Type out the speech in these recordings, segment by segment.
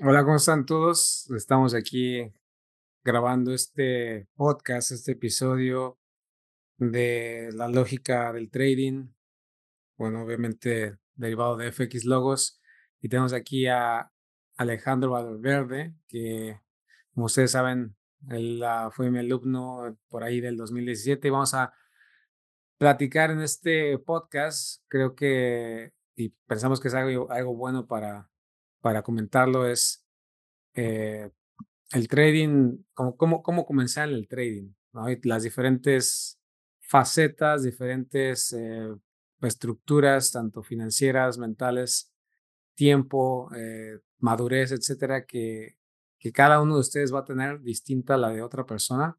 Hola, ¿cómo están todos? Estamos aquí grabando este podcast, este episodio de la lógica del trading. Bueno, obviamente derivado de FX Logos. Y tenemos aquí a Alejandro Valverde, que como ustedes saben, él ah, fue mi alumno por ahí del 2017 y vamos a platicar en este podcast. Creo que, y pensamos que es algo, algo bueno para para comentarlo es eh, el trading, cómo, cómo, cómo comenzar el trading, ¿no? y las diferentes facetas, diferentes eh, estructuras, tanto financieras, mentales, tiempo, eh, madurez, etcétera, que, que cada uno de ustedes va a tener distinta a la de otra persona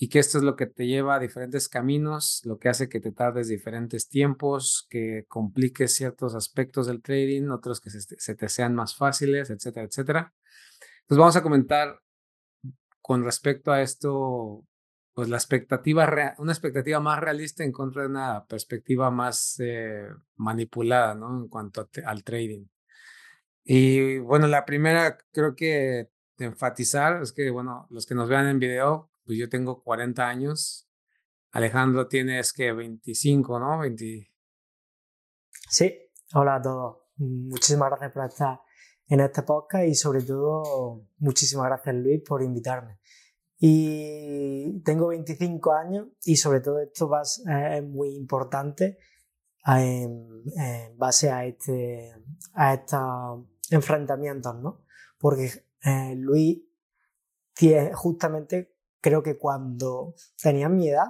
y que esto es lo que te lleva a diferentes caminos, lo que hace que te tardes diferentes tiempos, que compliques ciertos aspectos del trading, otros que se, te sean más fáciles, etcétera, etcétera. Entonces vamos a comentar con respecto a esto, pues la expectativa, una expectativa más realista en contra de una perspectiva más eh, manipulada, ¿no? En cuanto al trading. Y bueno, la primera creo que enfatizar es que, bueno, los que nos vean en video, pues yo tengo 40 años. Alejandro tienes que 25, ¿no? 20... Sí, hola a todos. Muchísimas gracias por estar en este podcast y sobre todo muchísimas gracias Luis por invitarme. Y tengo 25 años y sobre todo esto es muy importante en, base a, este, a estos enfrentamientos, ¿no? Porque eh, Luis tiene, justamente creo que cuando tenías mi edad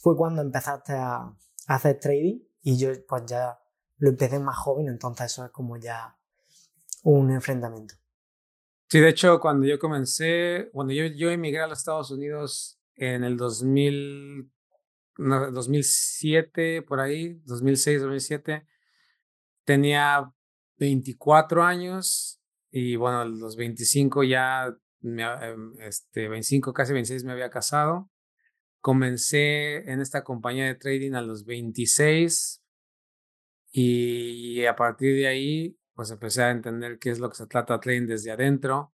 fue cuando empezaste a, hacer trading y yo pues ya lo empecé más joven, entonces eso es como ya un enfrentamiento. Sí, de hecho, cuando yo comencé, bueno, yo, yo emigré a los Estados Unidos en el 2000, 2007, por ahí, 2006, 2007, tenía 24 años y bueno, los 25 ya Em, este, 25, casi 26 me había casado. Comencé en esta compañía de trading a los 26 y a partir de ahí pues empecé a entender qué es lo que se trata trading desde adentro,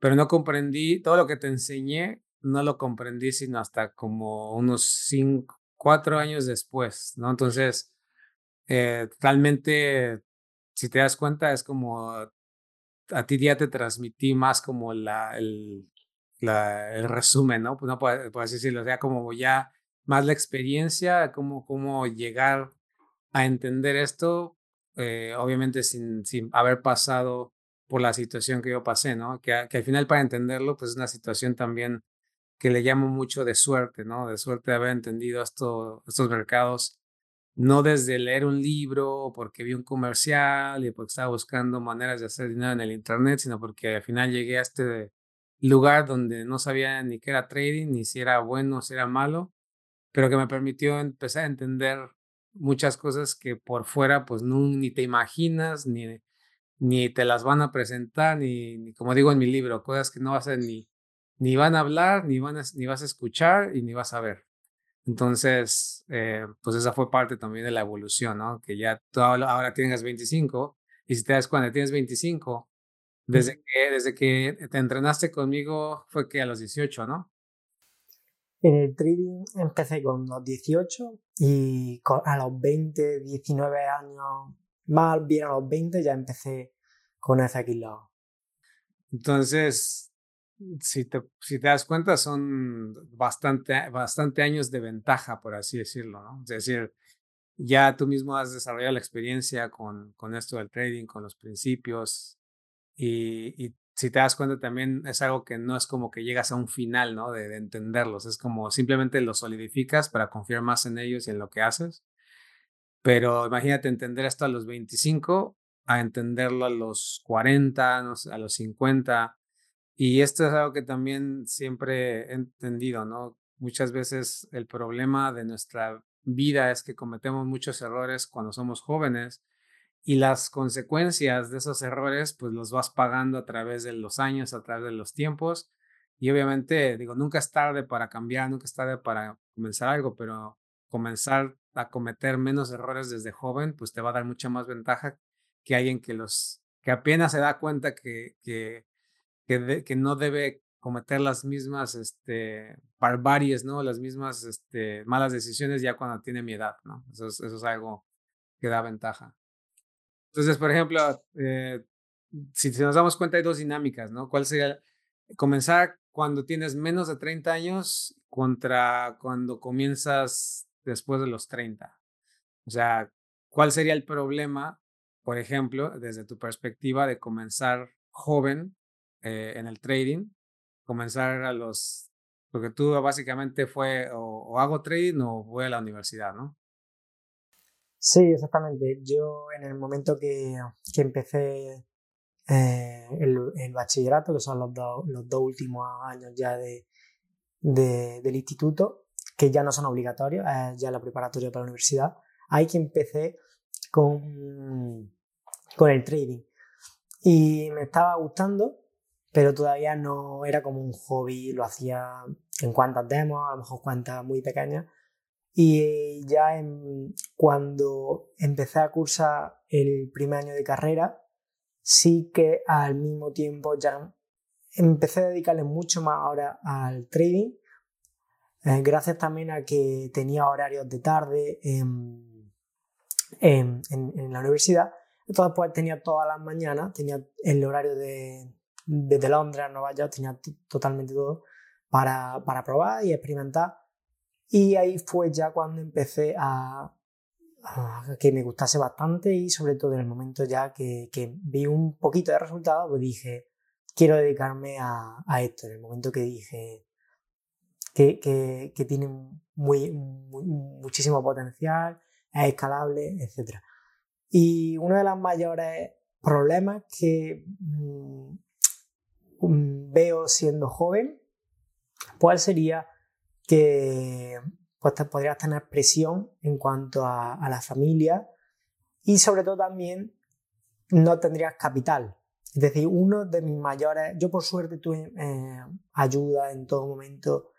pero no comprendí, todo lo que te enseñé, no lo comprendí sino hasta como unos 5, 4 años después, ¿no? Entonces, eh, realmente, si te das cuenta, es como a ti ya te transmití más como el, el resumen, ¿no? Pues no puedes decirlo, o sea, como ya más la experiencia, cómo, cómo llegar a entender esto, eh, obviamente sin, sin haber pasado por la situación que yo pasé, ¿no? Que, que al final para entenderlo, pues es una situación también que le llamo mucho de suerte, ¿no? De suerte de haber entendido esto, estos mercados no desde leer un libro porque vi un comercial y porque estaba buscando maneras de hacer dinero en el Internet, sino porque al final llegué a este lugar donde no sabía ni qué era trading, ni si era bueno si era malo, pero que me permitió empezar a entender muchas cosas que por fuera pues no, ni te imaginas, ni, ni te las van a presentar, ni, como digo en mi libro, cosas que no vas a ni, ni van a hablar, ni, van ni vas a escuchar y ni vas a ver. Entonces, eh, pues esa fue parte también de la evolución, ¿no? Que ya tú ahora tienes 25 y si te das cuenta, tienes 25, desde que, desde que te entrenaste conmigo fue que a los 18, ¿no? En el trading empecé con los 18 y a los 20, 19 años, más bien a los 20 ya empecé con FX Entonces, si te, si te das cuenta, son bastante, bastante años de ventaja, por así decirlo, ¿no? Es decir, ya tú mismo has desarrollado la experiencia con, con esto del trading, con los principios, y, y, si te das cuenta también es algo que no es como que llegas a un final, ¿no? De, de entenderlos, es como simplemente los solidificas para confiar más en ellos y en lo que haces. Pero imagínate entender esto a los 25, a entenderlo a los 40, a los 50, y esto es algo que también siempre he entendido, ¿no? Muchas veces el problema de nuestra vida es que cometemos muchos errores cuando somos jóvenes y las consecuencias de esos errores pues los vas pagando a través de los años, a través de los tiempos y obviamente digo, nunca es tarde para cambiar, nunca es tarde para comenzar algo, pero comenzar a cometer menos errores desde joven pues te va a dar mucha más ventaja que alguien que los que apenas se da cuenta que, que, que, no debe cometer las mismas este, barbaries, ¿no? Las mismas este, malas decisiones ya cuando tiene mi edad, ¿no? Eso es, algo que da ventaja. Entonces, por ejemplo, eh, si, si, nos damos cuenta hay dos dinámicas, ¿no? ¿Cuál sería comenzar cuando tienes menos de 30 años contra cuando comienzas después de los 30? O sea, ¿cuál sería el problema, por ejemplo, desde tu perspectiva de comenzar joven eh, en el trading comenzar a los, porque tú básicamente fue o, hago trading o voy a la universidad, ¿no? Sí, exactamente. Yo en el momento que, que empecé eh, el, bachillerato, que son los, los dos últimos años ya de, del instituto, que ya no son obligatorios, ya la preparatoria para la universidad, hay que empecé con, con el trading. Y me estaba gustando, pero todavía no era como un hobby, lo hacía en cuantas demos, a lo mejor cuantas muy pequeñas. Y ya cuando empecé a cursar el primer año de carrera, sí que al mismo tiempo ya empecé a dedicarle mucho más ahora al trading, eh, gracias también a que tenía horarios de tarde en, en, en la universidad. Entonces, pues tenía todas las mañanas, tenía el horario de, desde Londres a Nueva York, tenía totalmente todo para, para probar y experimentar. Y ahí fue ya cuando empecé a, que me gustase bastante y sobre todo en el momento ya que, que vi un poquito de resultado, pues dije, quiero dedicarme a, a esto. En el momento que dije que, que, que tiene muy, muchísimo potencial, es escalable, etc. Y uno de los mayores problemas que Mm, veo siendo joven, ¿cuál sería que pues, podrías tener presión en cuanto a, la familia y sobre todo también no tendrías capital. Es decir, uno de mis mayores, yo por suerte tuve eh, ayuda en todo momento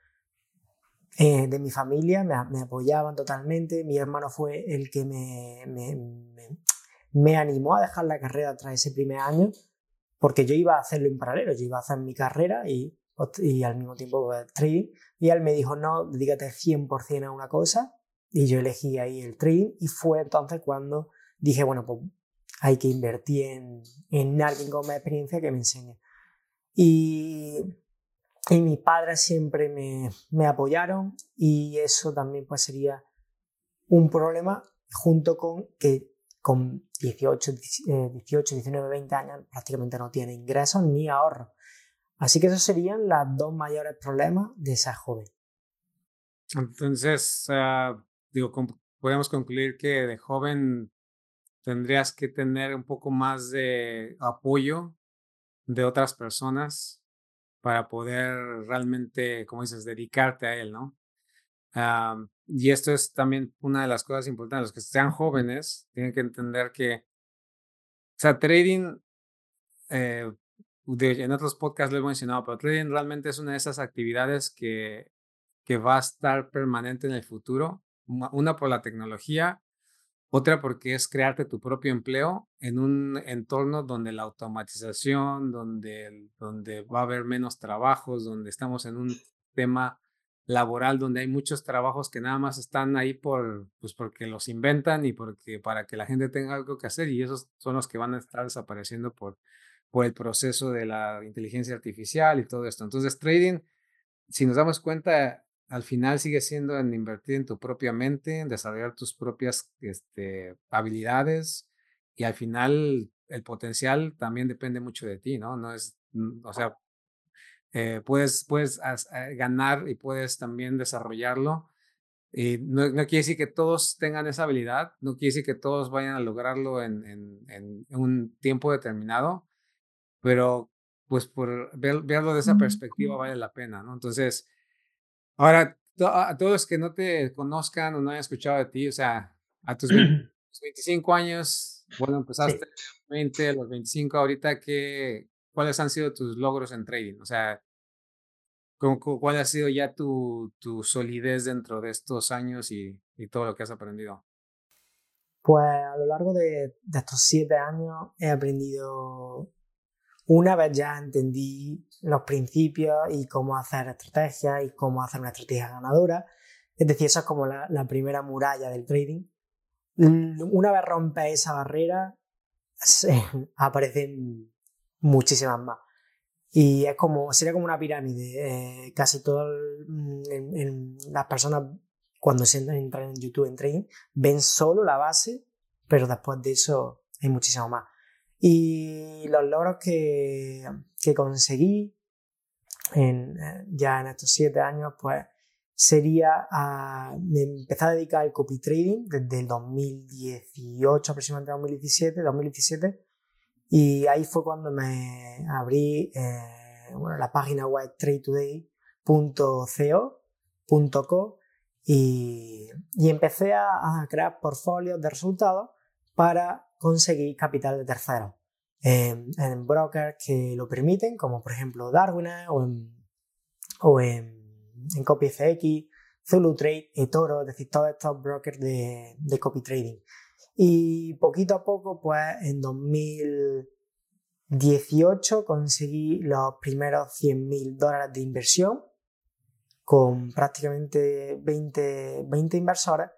eh, de mi familia, me, apoyaban totalmente, mi hermano fue el que me, me, me, animó a dejar la carrera tras ese primer año porque yo iba a hacerlo en paralelo, yo iba a hacer mi carrera y, y al mismo tiempo pues, trading, y él me dijo, no, dedícate 100% a una cosa, y yo elegí ahí el trading, y fue entonces cuando dije, bueno, pues hay que invertir en, en alguien con más experiencia que me enseñe. Y, y mis padres siempre me, me apoyaron, y eso también pues sería un problema junto con que con 18, 18, 19, 20 años prácticamente no tiene ingresos ni ahorros. Así que esos serían los dos mayores problemas de esa joven. Entonces, digo, podemos concluir que de joven tendrías que tener un poco más de apoyo de otras personas para poder realmente, como dices, dedicarte a él, ¿no? Y esto es también una de las cosas importantes. Los que sean jóvenes tienen que entender que, o sea, trading, eh, en otros podcasts lo he mencionado, pero trading realmente es una de esas actividades que, que va a estar permanente en el futuro. Una por la tecnología, otra porque es crearte tu propio empleo en un entorno donde la automatización, donde, donde va a haber menos trabajos, donde estamos en un tema laboral donde hay muchos trabajos que nada más están ahí por, pues porque los inventan y porque para que la gente tenga algo que hacer y esos son los que van a estar desapareciendo por, por el proceso de la inteligencia artificial y todo esto. Entonces, trading, si nos damos cuenta, al final sigue siendo en invertir en tu propia mente, en desarrollar tus propias este, habilidades y al final el potencial también depende mucho de ti, ¿no? No es, mm, o sea, eh, puedes, puedes eh, ganar y puedes también desarrollarlo. Y no, no, quiere decir que todos tengan esa habilidad, no quiere decir que todos vayan a lograrlo en, en, en un tiempo determinado, pero pues por verlo de esa perspectiva vale la pena, ¿no? Entonces, ahora, a todos los que no te conozcan o no hayan escuchado de ti, o sea, a tus 25 años, bueno, empezaste los 20, a los 25, ahorita, ¿qué, ¿cuáles han sido tus logros en trading? O sea, ¿cuál ha sido ya tu, solidez dentro de estos años y, todo lo que has aprendido? Pues a lo largo de, estos siete años he aprendido, una vez ya entendí los principios y cómo hacer estrategias y cómo hacer una estrategia ganadora. Es decir, eso es como la, primera muralla del trading. Una vez rompe esa barrera, aparecen muchísimas más. Y es como, sería como una pirámide. Eh, casi todas las personas cuando se entran en YouTube en trading, ven solo la base, pero después de eso hay muchísimo más. Y los logros que, que conseguí en, eh, ya en estos siete años, pues sería a, me empecé a dedicar al copy trading desde el 2018, aproximadamente 2017, 2017, y ahí fue cuando me abrí eh, bueno, la página web tradetoday.co.co y, empecé a, crear portfolios de resultados para conseguir capital de terceros en, brokers que lo permiten, como por ejemplo Darwin o en, o en, en CopyFX, Zulu Trade, eToro, es decir, todos estos brokers de, de copy trading. Y poquito a poco, pues en 2018 conseguí los primeros 100 mil dólares de inversión con prácticamente 20, 20 inversores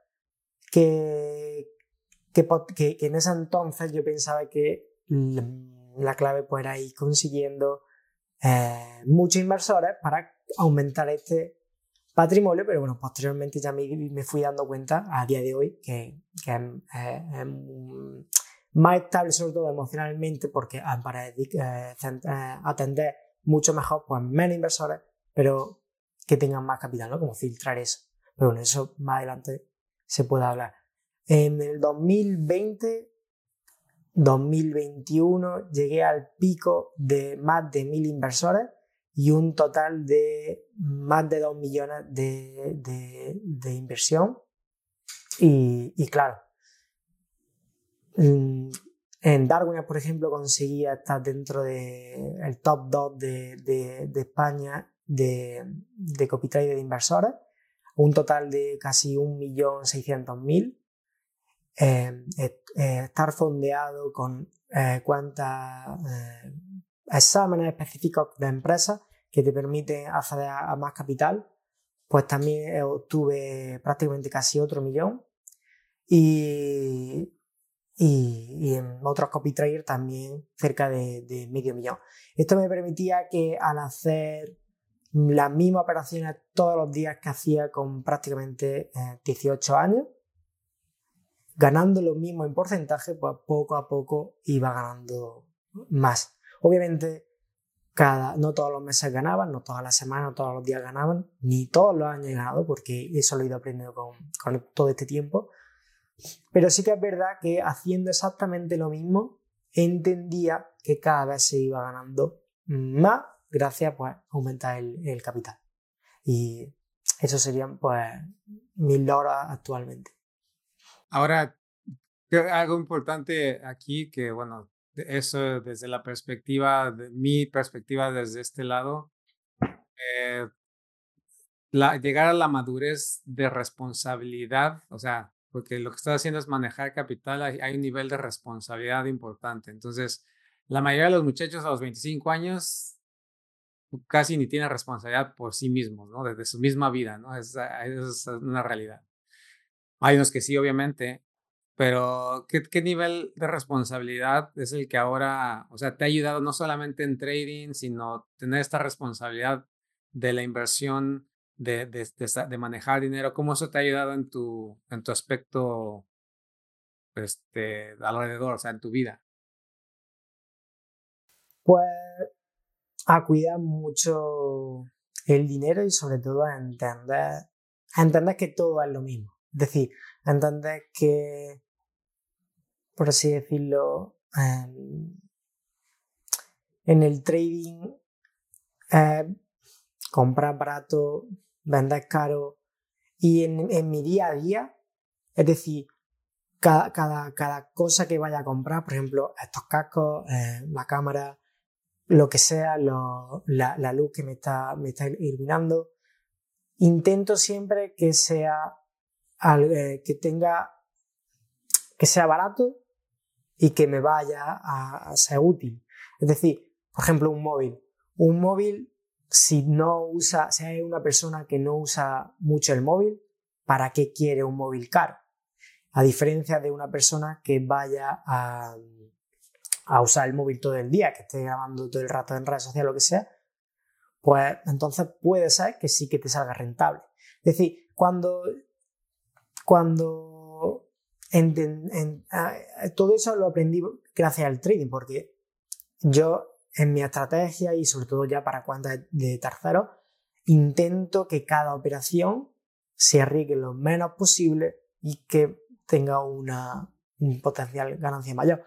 que, que, en ese entonces yo pensaba que la clave pues era ir consiguiendo eh, muchos inversores para aumentar este patrimonio, pero bueno, posteriormente ya me, me fui dando cuenta a día de hoy que, que es, más estable, sobre todo emocionalmente, porque para eh, atender mucho mejor, pues menos inversores, pero que tengan más capital, ¿no? Como filtrar eso. Pero bueno, eso más adelante se puede hablar. En el 2020, 2021 llegué al pico de más de mil inversores y un total de más de 2 millones de, de, inversión. Y, claro, en Darwin, por ejemplo, conseguía estar dentro del el top 2 de, de España de, de copy de inversores, un total de casi 1.600.000. Eh, eh, estar fondeado con eh, cuantas eh, exámenes específicos de empresas que te permiten acceder a, más capital, pues también obtuve prácticamente casi otro millón. Y, y, en otros copy traders también cerca de, de, medio millón. Esto me permitía que al hacer las mismas operaciones todos los días que hacía con prácticamente 18 eh, años, ganando lo mismo en porcentaje, pues poco a poco iba ganando más. Obviamente, no todos los meses ganaban, no todas las semanas, no todos los días ganaban, ni todos los he ganado, porque eso lo he ido aprendiendo con, todo este tiempo. Pero sí que es verdad que haciendo exactamente lo mismo, entendía que cada vez se iba ganando más gracias pues, a aumentar el, capital. Y eso serían pues mil logros actualmente. Ahora, algo importante aquí que, bueno, eso desde la perspectiva, mi perspectiva desde este lado, eh, llegar a la madurez de responsabilidad, o sea, porque lo que estás haciendo es manejar capital, hay, un nivel de responsabilidad importante. Entonces, la mayoría de los muchachos a los 25 años casi ni tiene responsabilidad por sí mismos, ¿no? Desde su misma vida, ¿no? Es una realidad. Hay unos que sí, obviamente, pero ¿qué, ¿qué, nivel de responsabilidad es el que ahora, o sea, te ha ayudado no solamente en trading, sino tener esta responsabilidad de la inversión, de, de, de, manejar dinero? ¿Cómo eso te ha ayudado en tu, en tu aspecto este, alrededor, o sea, en tu vida? Pues a cuidar mucho el dinero y sobre todo a entender, a entender que todo es lo mismo. Es decir, entender que, por así decirlo, en el trading, comprar barato, vender caro y en, mi día a día, es decir, cada, cada, cada, cosa que vaya a comprar, por ejemplo, estos cascos, eh, la cámara, lo que sea, la, luz que me está, me está iluminando. Intento siempre que sea, eh, que tenga que sea barato y que me vaya a, ser útil. Es decir, por ejemplo, un móvil. Un móvil, si no usa, si una persona que no usa mucho el móvil, ¿para qué quiere un móvil caro? A diferencia de una persona que vaya a, a usar el móvil todo el día, que esté grabando todo el rato en redes sociales, lo que sea, pues entonces puede ser que sí que te salga rentable. Es decir, cuando, cuando en, ah, todo eso lo aprendí gracias al trading, porque yo en mi estrategia y sobre todo ya para cuentas de terceros, intento que cada operación se arriesgue lo menos posible y que tenga una, un potencial ganancia mayor.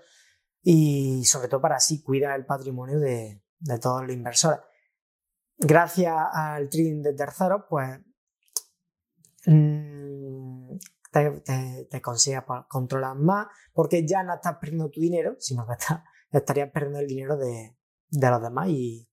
Y sobre todo para así cuidar el patrimonio de, de todos los inversores gracias al trading de terceros, pues mm, te, te, consigues controlar más, porque ya no estás perdiendo tu dinero, sino que estarías perdiendo el dinero de, los demás y,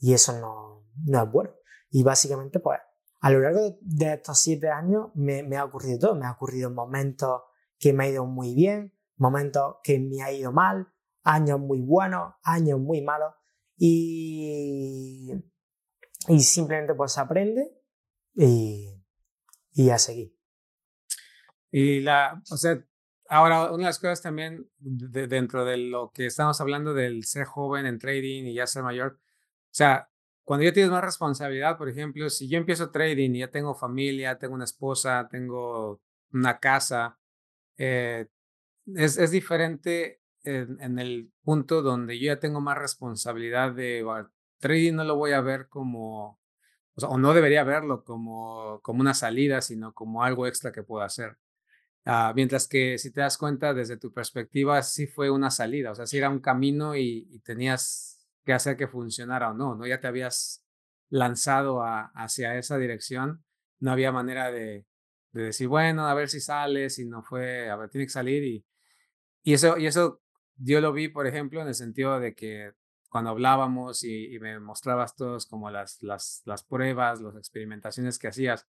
eso no, es bueno. Y básicamente, pues, a lo largo de estos siete años me, ha ocurrido todo. Me ha ocurrido momentos que me ha ido muy bien, momentos que me ha ido mal, años muy buenos, años muy malos. Y simplemente pues aprende y a seguir. Y la, o sea, ahora una de las cosas también dentro de lo que estamos hablando del ser joven en trading y ya ser mayor, o sea, cuando ya tienes más responsabilidad, por ejemplo, si yo empiezo trading y ya tengo familia, tengo una esposa, tengo una casa, eh, es, es, diferente en, el punto donde yo ya tengo más responsabilidad de trading no lo voy a ver como, o no debería verlo como, como una salida, sino como algo extra que puedo hacer. Uh, mientras que si te das cuenta desde tu perspectiva, sí fue una salida, o sea, sí era un camino y, y tenías que hacer que funcionara o no, ¿no? Ya te habías lanzado a, hacia esa dirección, no había manera de, de, decir, bueno, a ver si sale, si no fue, a ver, tiene que salir y, y eso, y eso yo lo vi, por ejemplo, en el sentido de que cuando hablábamos y, me mostrabas todos como las, las, las pruebas, las experimentaciones que hacías.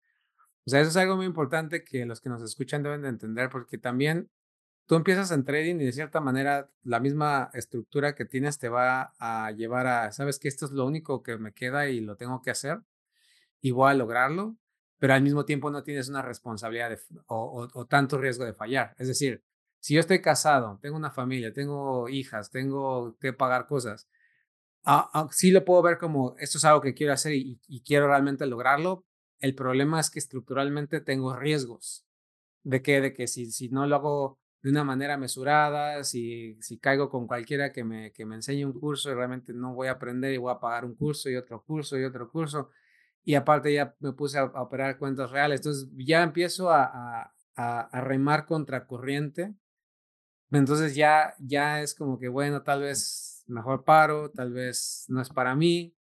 O sea, eso es algo muy importante que los que nos escuchan deben de entender porque también tú empiezas en trading y de cierta manera la misma estructura que tienes te va a llevar a, sabes que esto es lo único que me queda y lo tengo que hacer y voy a lograrlo, pero al mismo tiempo no tienes una responsabilidad o, o tanto riesgo de fallar. Es decir, si yo estoy casado, tengo una familia, tengo hijas, tengo que pagar cosas, Ah, ah, sí lo puedo ver como esto es algo que quiero hacer y, quiero realmente lograrlo. El problema es que estructuralmente tengo riesgos de que, de que si, si no lo hago de una manera mesurada, si, si caigo con cualquiera que me, que me enseñe un curso y realmente no voy a aprender y voy a pagar un curso y otro curso y otro curso. Y aparte ya me puse a, operar cuentas reales. Entonces ya empiezo a, a, a remar contra corriente. Entonces ya, ya es como que, bueno, tal vez mejor paro, tal vez no es para mí,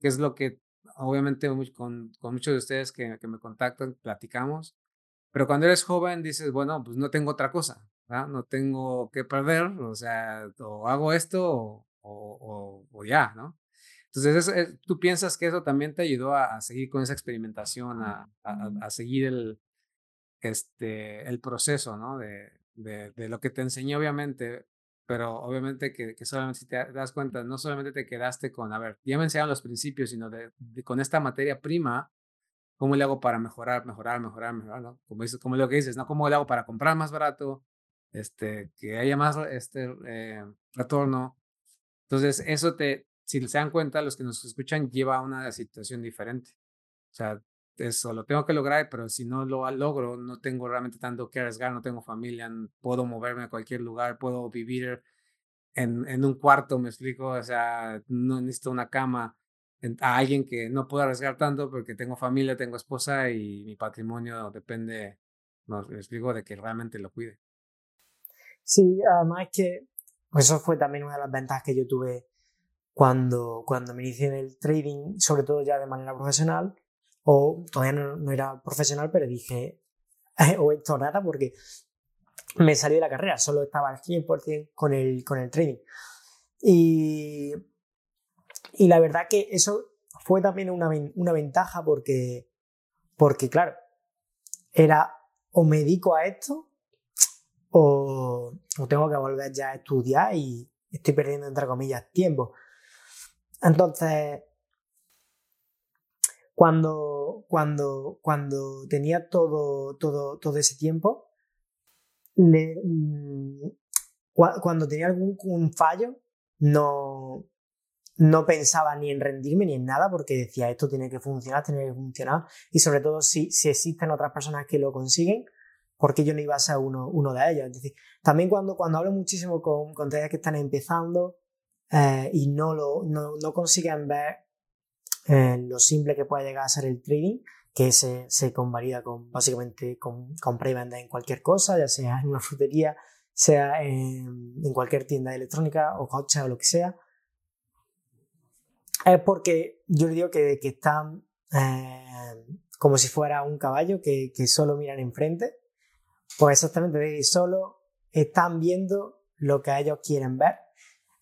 que es lo que obviamente con, con muchos de ustedes que, que, me contactan, platicamos. Pero cuando eres joven dices, bueno, pues no tengo otra cosa, no tengo que perder, o sea, o hago esto o, o, ya, ¿no? Entonces, tú piensas que eso también te ayudó a, seguir con esa experimentación, a, a, seguir el, este, el proceso, ¿no? De, de, de, lo que te enseñó, obviamente, pero obviamente que, que, solamente si te das cuenta, no solamente te quedaste con, a ver, ya me enseñaron los principios, sino de, con esta materia prima, ¿cómo le hago para mejorar, mejorar, mejorar, mejorar, ¿no? Como, dices, como lo que dices, ¿no? ¿Cómo le hago para comprar más barato, este, que haya más este, eh, retorno? Entonces, eso te, si se dan cuenta, los que nos escuchan, lleva a una situación diferente. O sea, eso lo tengo que lograr, pero si no lo logro, no tengo realmente tanto que arriesgar, no tengo familia, puedo moverme a cualquier lugar, puedo vivir en, en un cuarto, me explico, o sea, no necesito una cama a alguien que no puedo arriesgar tanto porque tengo familia, tengo esposa y mi patrimonio depende, no, me explico, de que realmente lo cuide. Sí, además que eso fue también una de las ventajas que yo tuve cuando, cuando me inicié en el trading, sobre todo ya de manera profesional, o todavía no, era profesional, pero dije, o esto nada, porque me salí de la carrera, solo estaba al 100% con el, con el trading. Y, y la verdad que eso fue también una, una ventaja porque, porque, claro, era o me dedico a esto o, o tengo que volver ya a estudiar y estoy perdiendo, entre comillas, tiempo. Entonces, cuando, cuando, cuando tenía todo, todo, todo ese tiempo, mm, cuando tenía algún fallo, no, no pensaba ni en rendirme ni en nada porque decía esto tiene que funcionar, tiene que funcionar y sobre todo si, si existen otras personas que lo consiguen, porque yo no iba a ser uno, uno de ellos. Es decir, también cuando, cuando hablo muchísimo con, con que están empezando eh, y no, lo, no, no consiguen ver eh, lo simple que puede llegar a ser el trading, que se, se convalida con, básicamente con compra y venta en cualquier cosa, ya sea en una frutería, sea en, en cualquier tienda electrónica o coche o lo que sea, es porque yo digo que, que están eh, como si fuera un caballo que, que solo miran enfrente, pues exactamente, solo están viendo lo que ellos quieren ver,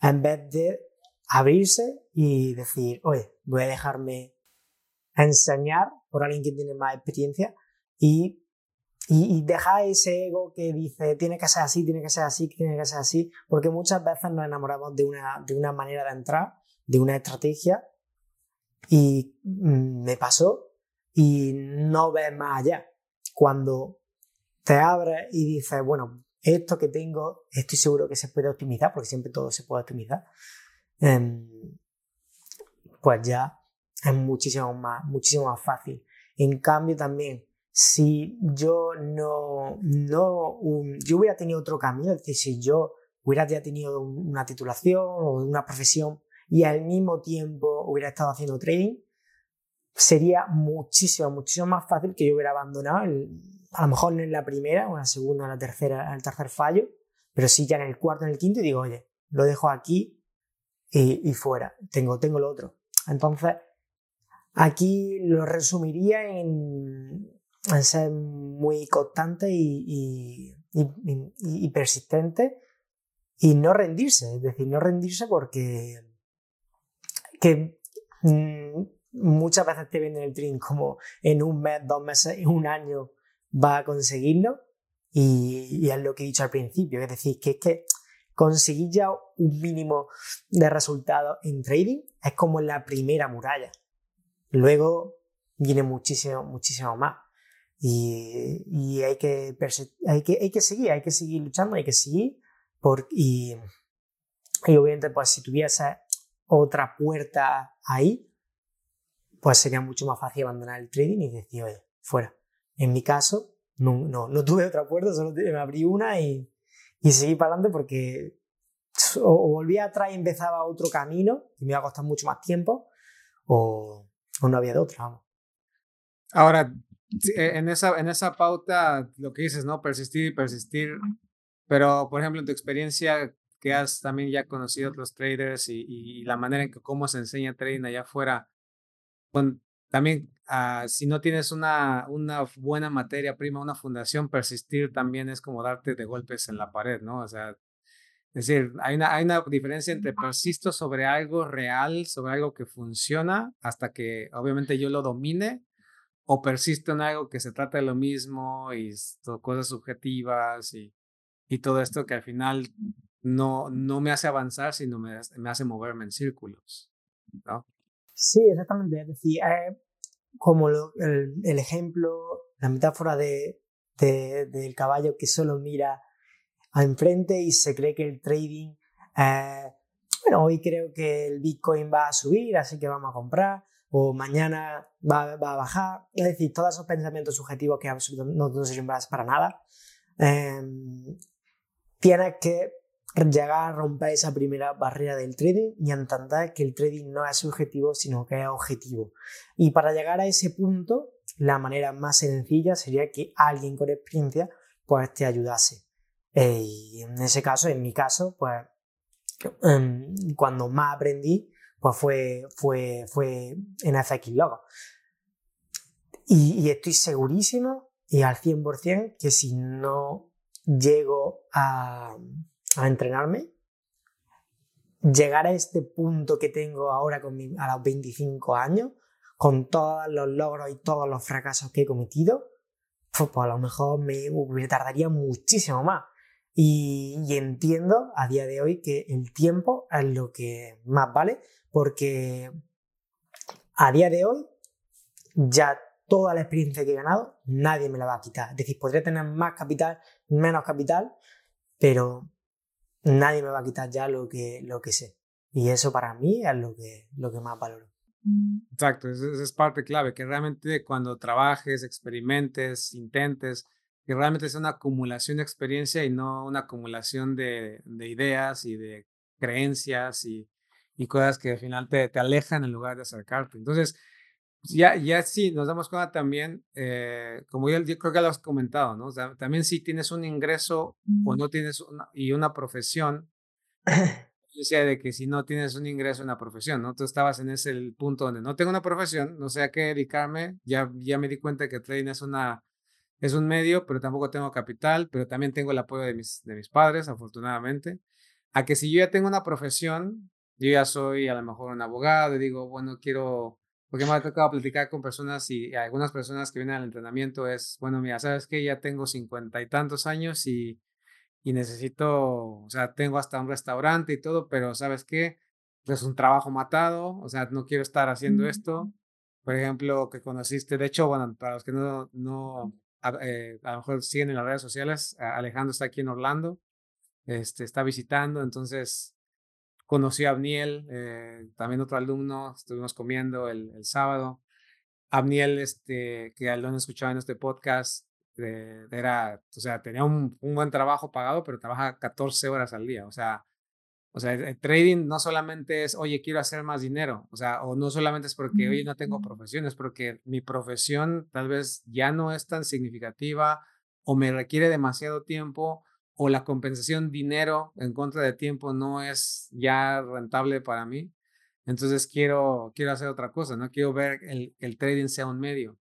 en vez de abrirse y decir, oye, voy a dejarme enseñar por alguien que tiene más experiencia y, y, dejar ese ego que dice, tiene que ser así, tiene que ser así, tiene que ser así, porque muchas veces nos enamoramos de una, de una manera de entrar, de una estrategia, y mm, me pasó y no ves más allá. Cuando te abres y dices, bueno, esto que tengo, estoy seguro que se puede optimizar, porque siempre todo se puede optimizar, em, pues ya es muchísimo más, muchísimo más fácil. En cambio también, si yo no, no, yo hubiera tenido otro camino, es decir, si yo hubiera tenido una titulación o una profesión y al mismo tiempo hubiera estado haciendo trading, sería muchísimo, muchísimo más fácil que yo hubiera abandonado, a lo mejor en la primera o en la segunda en la tercera, en el tercer fallo, pero sí ya en el cuarto, en el quinto y digo, oye, lo dejo aquí y, fuera, tengo, tengo lo otro. Entonces, aquí lo resumiría en, ser muy constante y, y, persistente y no rendirse, es decir, no rendirse porque que mm, muchas veces te venden el trading como en un mes, dos meses, en un año va a conseguirlo y, es lo que he dicho al principio, es decir, que es que conseguir ya un mínimo de resultados en trading es como la primera muralla. Luego viene muchísimo, muchísimo más. Y, y hay, que, hay, que, hay que seguir, hay que seguir luchando, hay que seguir. Por, y, y obviamente, pues si tuviese otra puerta ahí, pues sería mucho más fácil abandonar el trading y decir, oye, fuera. En mi caso, no, no, no tuve otra puerta, solo me abrí una y, y seguí para adelante porque o, volvía atrás y empezaba otro camino y me iba a costar mucho más tiempo o, o no había de otra, vamos. Ahora, e, en esa, en esa pauta, lo que dices, ¿no? Persistir y persistir. Pero, por ejemplo, en tu experiencia, que has también ya conocido otros traders y, la manera en que cómo se enseña trading allá afuera, también ah, si no tienes una, una buena materia prima, una fundación, persistir también es como darte de golpes en la pared, ¿no? O sea, es decir, hay una, hay una diferencia entre persisto sobre algo real, sobre algo que funciona, hasta que obviamente yo lo domine, o persisto en algo que se trata de lo mismo y cosas subjetivas y, y todo esto que al final no, no me hace avanzar, sino me, me hace moverme en círculos. ¿no? Sí, exactamente. Es decir, como el, el, ejemplo, la metáfora de, del caballo que solo mira a enfrente y se cree que el trading, eh, bueno, hoy creo que el Bitcoin va a subir, así que vamos a comprar, o mañana va, va a bajar. Es decir, todos esos pensamientos subjetivos que no, no sirven para nada. Eh, tienes que llegar a romper esa primera barrera del trading y entender que el trading no es subjetivo, sino que es objetivo. Y para llegar a ese punto, la manera más sencilla sería que alguien con experiencia pues te ayudase. Eh, y en ese caso, en mi caso, pues em, cuando más aprendí, pues fue, fue, fue en FX Logo. Y, estoy segurísimo y al 100% que si no llego a, a entrenarme, llegar a este punto que tengo ahora con a los 25 años, con todos los logros y todos los fracasos que he cometido, pues, pues a lo mejor me, tardaría muchísimo más. y, entiendo a día de hoy que el tiempo es lo que más vale porque a día de hoy ya toda la experiencia que he ganado nadie me la va a quitar. Es decir, podría tener más capital, menos capital, pero nadie me va a quitar ya lo que, lo que sé. Y eso para mí es lo que, lo que más valoro. Exacto, esa es parte clave, que realmente cuando trabajes, experimentes, intentes, que realmente sea una acumulación de experiencia y no una acumulación de, de ideas y de creencias y, y, cosas que al final te, te, alejan en lugar de acercarte. Entonces, ya, ya sí, nos damos cuenta también, eh, como yo, yo, creo que lo has comentado, ¿no? O sea, también si tienes un ingreso o no tienes una, y una profesión, decía de que si no tienes un ingreso, una profesión, ¿no? Tú estabas en ese punto donde no tengo una profesión, no sé a qué dedicarme, ya, ya me di cuenta que trading es, una, es un medio, pero tampoco tengo capital, pero también tengo el apoyo de mis, de mis padres, afortunadamente. A que si yo ya tengo una profesión, yo ya soy a lo mejor un abogado y digo, bueno, quiero, porque me ha tocado platicar con personas y algunas personas que vienen al entrenamiento es, bueno, mira, sabes que ya tengo cincuenta y tantos años y y necesito, o sea, tengo hasta un restaurante y todo, pero ¿sabes qué? Es un trabajo matado, o sea, no quiero estar haciendo esto. Por ejemplo, que conociste, de hecho, bueno, para los que no, no a, eh, a lo mejor siguen en las redes sociales, Alejandro está aquí en Orlando, este, está visitando, entonces conoció a Abniel, eh, también otro alumno, estuvimos comiendo el, el sábado. Abniel, este, que lo han escuchado en este podcast, era, o sea, tenía un, un, buen trabajo pagado, pero trabaja 14 horas al día. O sea, o sea, el trading no solamente es, oye, quiero hacer más dinero, o sea, o no solamente es porque, oye, no tengo profesión, es porque mi profesión tal vez ya no es tan significativa o me requiere demasiado tiempo o la compensación dinero en contra de tiempo no es ya rentable para mí. Entonces quiero, quiero hacer otra cosa, no quiero ver el, el trading sea un medio.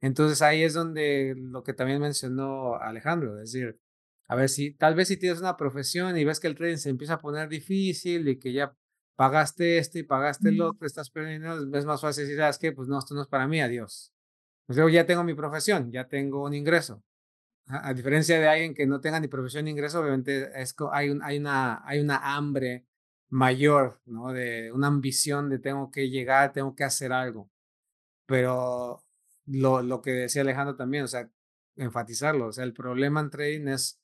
Entonces ahí es donde lo que también mencionó Alejandro, es decir, a ver si tal vez si tienes una profesión y ves que el trading se empieza a poner difícil y que ya pagaste esto y pagaste el otro, estás perdiendo, es más fácil decir, ¿sabes qué? Pues no, esto no es para mí, adiós. Pues yo ya tengo mi profesión, ya tengo un ingreso. A, diferencia de alguien que no tenga ni profesión ni ingreso, obviamente es, hay, un, hay, una, hay una hambre mayor, ¿no? De una ambición de tengo que llegar, tengo que hacer algo. Pero lo, lo que decía Alejandro también, o sea, enfatizarlo, o sea, el problema en trading es,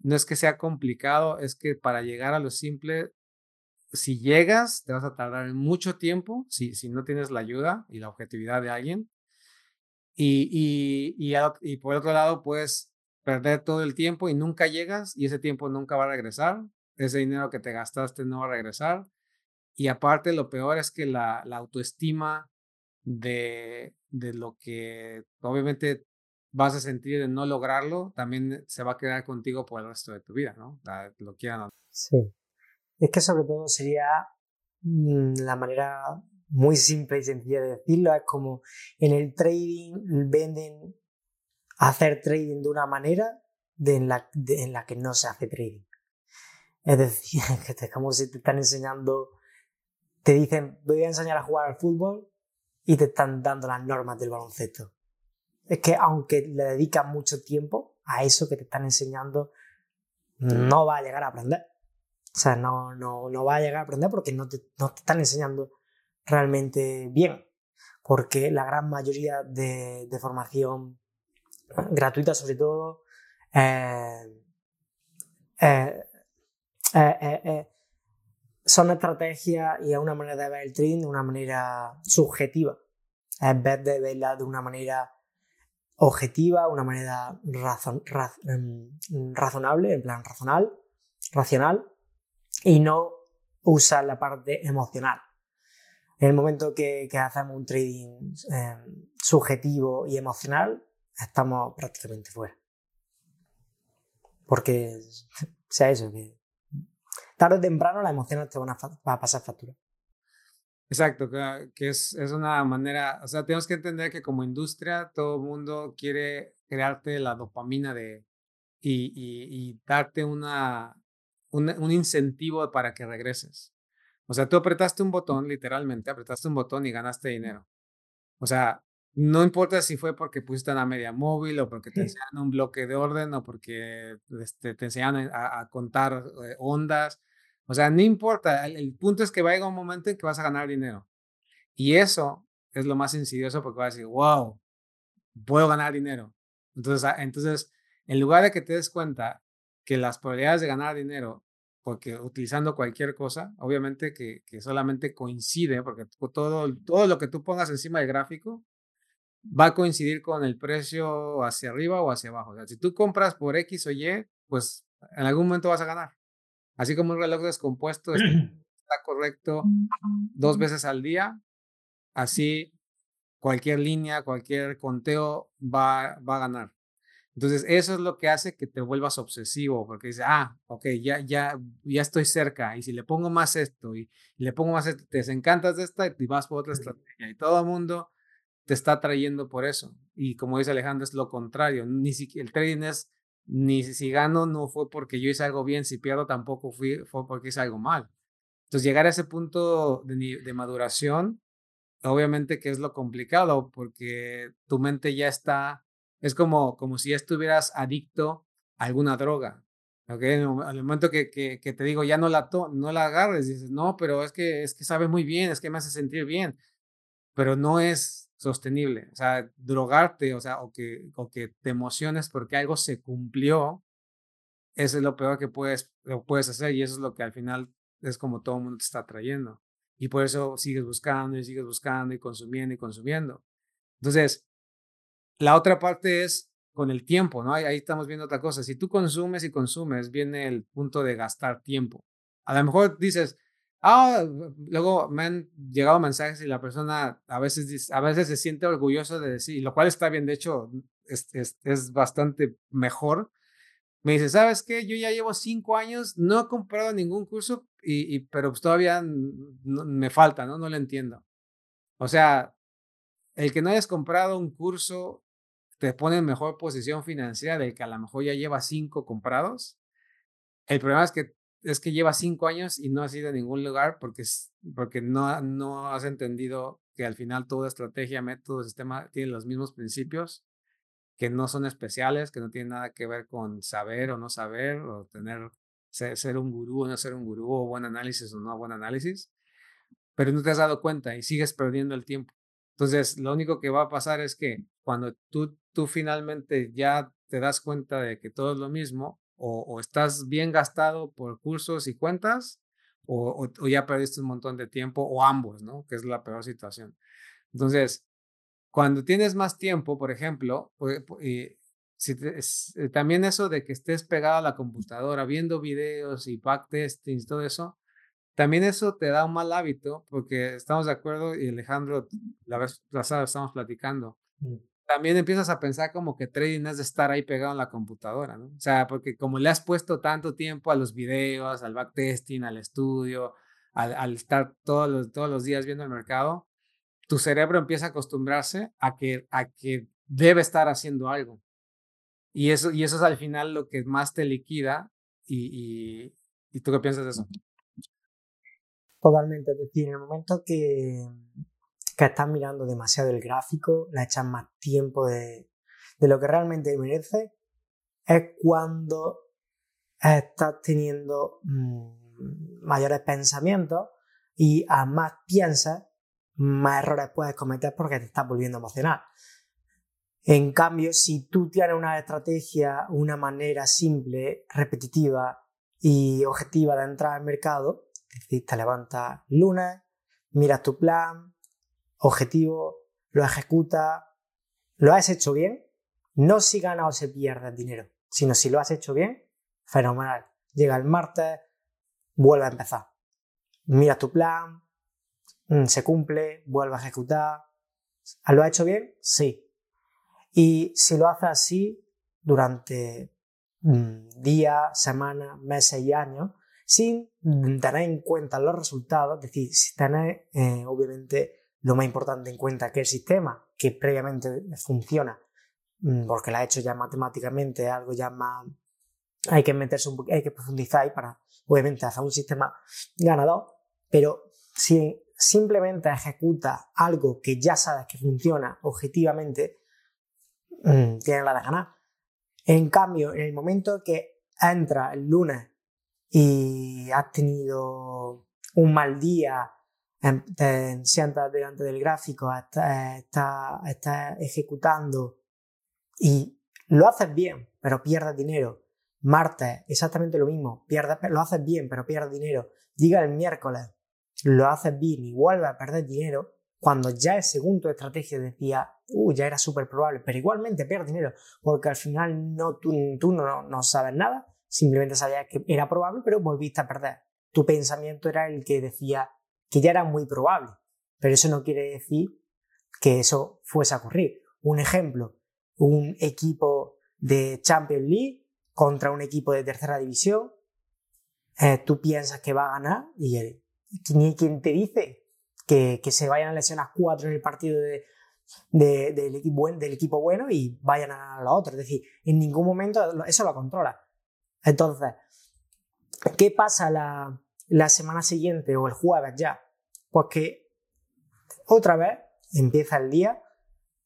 no es que sea complicado, es que para llegar a lo simple, si llegas, te vas a tardar mucho tiempo, si, si no tienes la ayuda y la objetividad de alguien. Y, y, y, por otro lado, puedes perder todo el tiempo y nunca llegas y ese tiempo nunca va a regresar. Ese dinero que te gastaste no va a regresar. Y aparte, lo peor es que la, la autoestima de, de lo que obviamente vas a sentir de no lograrlo, también se va a quedar contigo por el resto de tu vida, ¿no? Lo quieran o no. Sí. Es que sobre todo sería mm, la manera muy simple y sencilla de decirlo, es como en el trading venden hacer trading de una manera de en, la, en la que no se hace trading. Es decir, que es como si te están enseñando, te dicen, voy a enseñar a jugar al fútbol y te están dando las normas del baloncesto. Es que aunque le dedicas mucho tiempo a eso que te están enseñando, no va a llegar a aprender. O sea, no, no, no va a llegar a aprender porque no te, no te están enseñando realmente bien. Porque la gran mayoría de, de formación gratuita, sobre todo, eh, eh, eh, son estrategias y es una manera de ver el trading de una manera subjetiva, en vez de verla de una manera objetiva, una manera em, razonable, en plan razonal, racional, y no usar la parte emocional. En el momento que, hacemos un trading em, subjetivo y emocional, estamos prácticamente fuera. Porque sea eso, que tarde o temprano las emociones te van a, pasar factura. Exacto, que es, es, una manera, o sea, tenemos que entender que como industria todo el mundo quiere crearte la dopamina de, y, y, darte una, un, un incentivo para que regreses. O sea, tú apretaste un botón, literalmente, apretaste un botón y ganaste dinero. O sea, no importa si fue porque pusiste una media móvil o porque te enseñan un bloque de orden o porque este, te enseñan a, contar eh, ondas. O sea, no importa. El, punto es que va a llegar un momento en que vas a ganar dinero. Y eso es lo más insidioso porque vas a decir, wow, puedo ganar dinero. Entonces, ah, entonces, en lugar de que te des cuenta que las probabilidades de ganar dinero, porque utilizando cualquier cosa, obviamente que, que solamente coincide, porque todo, todo lo que tú pongas encima del gráfico va a coincidir con el precio hacia arriba o hacia abajo. O sea, si tú compras por X o Y, pues en algún momento vas a ganar. Así como un reloj descompuesto está correcto dos veces al día, así cualquier línea, cualquier conteo va, va a ganar. Entonces, eso es lo que hace que te vuelvas obsesivo, porque dices, ah, ok, ya, ya, ya estoy cerca, y si le pongo más esto, y, le pongo más esto, te desencantas de esta y vas por otra estrategia, y todo el mundo te está trayendo por eso. Y como dice Alejandro, es lo contrario. Ni siquiera el trading es, ni si gano no fue porque yo hice algo bien, si pierdo tampoco fui, fue porque hice algo mal. Entonces llegar a ese punto de, de maduración, obviamente que es lo complicado, porque tu mente ya está, es como, como si ya estuvieras adicto a alguna droga. Okay, al momento que, que, que, te digo, ya no la, no la agarres, dices, no, pero es que, es que sabe muy bien, es que me hace sentir bien, pero no es, sostenible. O sea, drogarte, o sea, o que, o que te emociones porque algo se cumplió, eso es lo peor que puedes, lo puedes hacer y eso es lo que al final es como todo mundo te está trayendo. Y por eso sigues buscando y sigues buscando y consumiendo y consumiendo. Entonces, la otra parte es con el tiempo, ¿no? Ahí, ahí estamos viendo otra cosa. Si tú consumes y consumes, viene el punto de gastar tiempo. A lo mejor dices, Ah, luego me han llegado mensajes y la persona a veces, a veces se siente orgulloso de decir, lo cual está bien, de hecho, es, es, es bastante mejor. Me dice, ¿sabes qué? Yo ya llevo cinco años, no he comprado ningún curso, y, y pero pues todavía me falta, ¿no? No lo entiendo. O sea, el que no hayas comprado un curso te pone en mejor posición financiera del que a lo mejor ya lleva cinco comprados. El problema es que es que lleva cinco años y no has ido a ningún lugar porque, porque no, no has entendido que al final toda estrategia, método, sistema tiene los mismos principios, que no son especiales, que no tienen nada que ver con saber o no saber, o tener, ser, un gurú o no ser un gurú, o buen análisis o no buen análisis, pero no te has dado cuenta y sigues perdiendo el tiempo. Entonces, lo único que va a pasar es que cuando tú, tú finalmente ya te das cuenta de que todo es lo mismo, o, estás bien gastado por cursos y cuentas, o, ya perdiste un montón de tiempo, o ambos, ¿no? Que es la peor situación. Entonces, cuando tienes más tiempo, por ejemplo, y si eh, también eso de que estés pegado a la computadora viendo videos y backtesting y todo eso, también eso te da un mal hábito, porque estamos de acuerdo, y Alejandro, la vez pasada estamos platicando, mm también empiezas a pensar como que trading es de estar ahí pegado en la computadora, ¿no? O sea, porque como le has puesto tanto tiempo a los videos, al backtesting, al estudio, al, estar todos los, todos los días viendo el mercado, tu cerebro empieza a acostumbrarse a que, a que debe estar haciendo algo. Y eso, y eso es al final lo que más te liquida. ¿Y, y, y tú qué piensas de eso? Totalmente. Es decir, en el momento que, que estás mirando demasiado el gráfico, le echas más tiempo de, lo que realmente merece, es cuando estás teniendo mm, mayores pensamientos y a más piensas, más errores puedes cometer porque te estás volviendo emocional. En cambio, si tú tienes una estrategia, una manera simple, repetitiva y objetiva de entrar al mercado, es decir, te levantas lunes, miras tu plan, objetivo, lo ejecuta, lo has hecho bien, no si gana o se pierde el dinero, sino si lo has hecho bien, fenomenal. Llega el martes, vuelve a empezar. Mira tu plan, mm, se cumple, vuelve a ejecutar. ¿Lo ha hecho bien? Sí. Y si lo hace así durante mm, días, semanas, meses y años, sin tener en cuenta los resultados, es decir, si tener eh, obviamente lo más importante en cuenta que el sistema que previamente funciona, mm, porque lo ha hecho ya matemáticamente, algo ya más, hay que meterse un hay que profundizar para, obviamente, hacer un sistema ganador, pero si, simplemente ejecutas algo que ya sabes que funciona objetivamente, mm, tienes la de ganar. En cambio, en el momento que entra el lunes y has tenido un mal día, te sientas delante del gráfico, estás está, ejecutando y lo haces bien, pero pierdes dinero. Martes, exactamente lo mismo, pierdes, lo haces bien, pero pierdes dinero. Llega el miércoles, lo haces bien y vuelves a perder dinero, cuando ya el segundo estrategia decía, uh, ya era súper probable, pero igualmente pierdes dinero, porque al final no, tú, tú no, no sabes nada, simplemente sabías que era probable, pero volviste a perder. Tu pensamiento era el que decía que ya era muy probable, pero eso no quiere decir que eso fuese a ocurrir. Un ejemplo, un equipo de Champions League contra un equipo de tercera división, eh, tú piensas que va a ganar y ni quien te dice que, se vayan a lesionar cuatro en el partido de, del, equipo, bueno y vayan a la otra. Es decir, en ningún momento eso lo controla. Entonces, ¿qué pasa la semana siguiente o el jueves ya? Pues que otra vez empieza el día,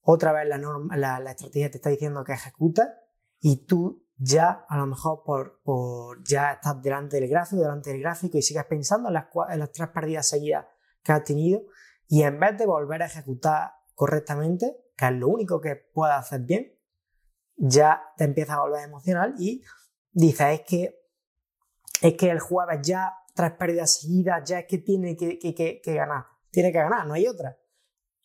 otra vez la, norma, la, estrategia te está diciendo que ejecuta y tú ya a lo mejor por, por, ya estás delante del gráfico, delante del gráfico y sigues pensando en las, tres pérdidas seguidas que has tenido y en vez de volver a ejecutar correctamente, que es lo único que puedes hacer bien, ya te empiezas a volver emocional y dices, es que, es que el jueves ya tres pérdidas seguidas, ya es que tiene que, que, que ganar, tiene que ganar, no hay otra.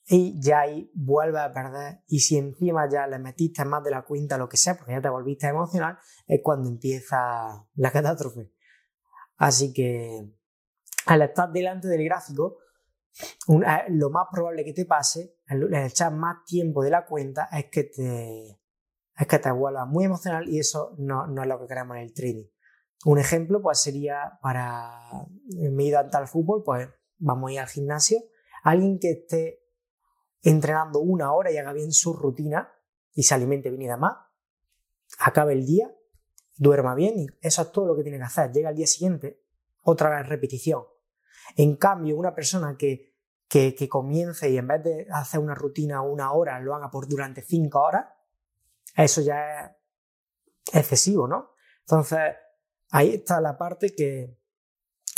Y ya ahí vuelves a perder y si encima ya le metiste más de la cuenta lo que sea porque ya te volviste emocional es cuando empieza la catástrofe. Así que al estar delante del gráfico eh, lo más probable que te pase al echar más tiempo de la cuenta es que te es que te vuelvas muy emocional y eso no, no es lo que queremos en el trading un ejemplo pues sería para me he al fútbol pues vamos a ir al gimnasio alguien que esté entrenando una hora y haga bien su rutina y se alimente bien y demás, acabe el día, duerma bien y eso es todo lo que tiene que hacer. Llega al día siguiente, otra vez repetición. En cambio, una persona que, que, que comience y en vez de hacer una rutina una hora lo haga por durante cinco horas, eso ya es excesivo, ¿no? Entonces, ahí está la parte que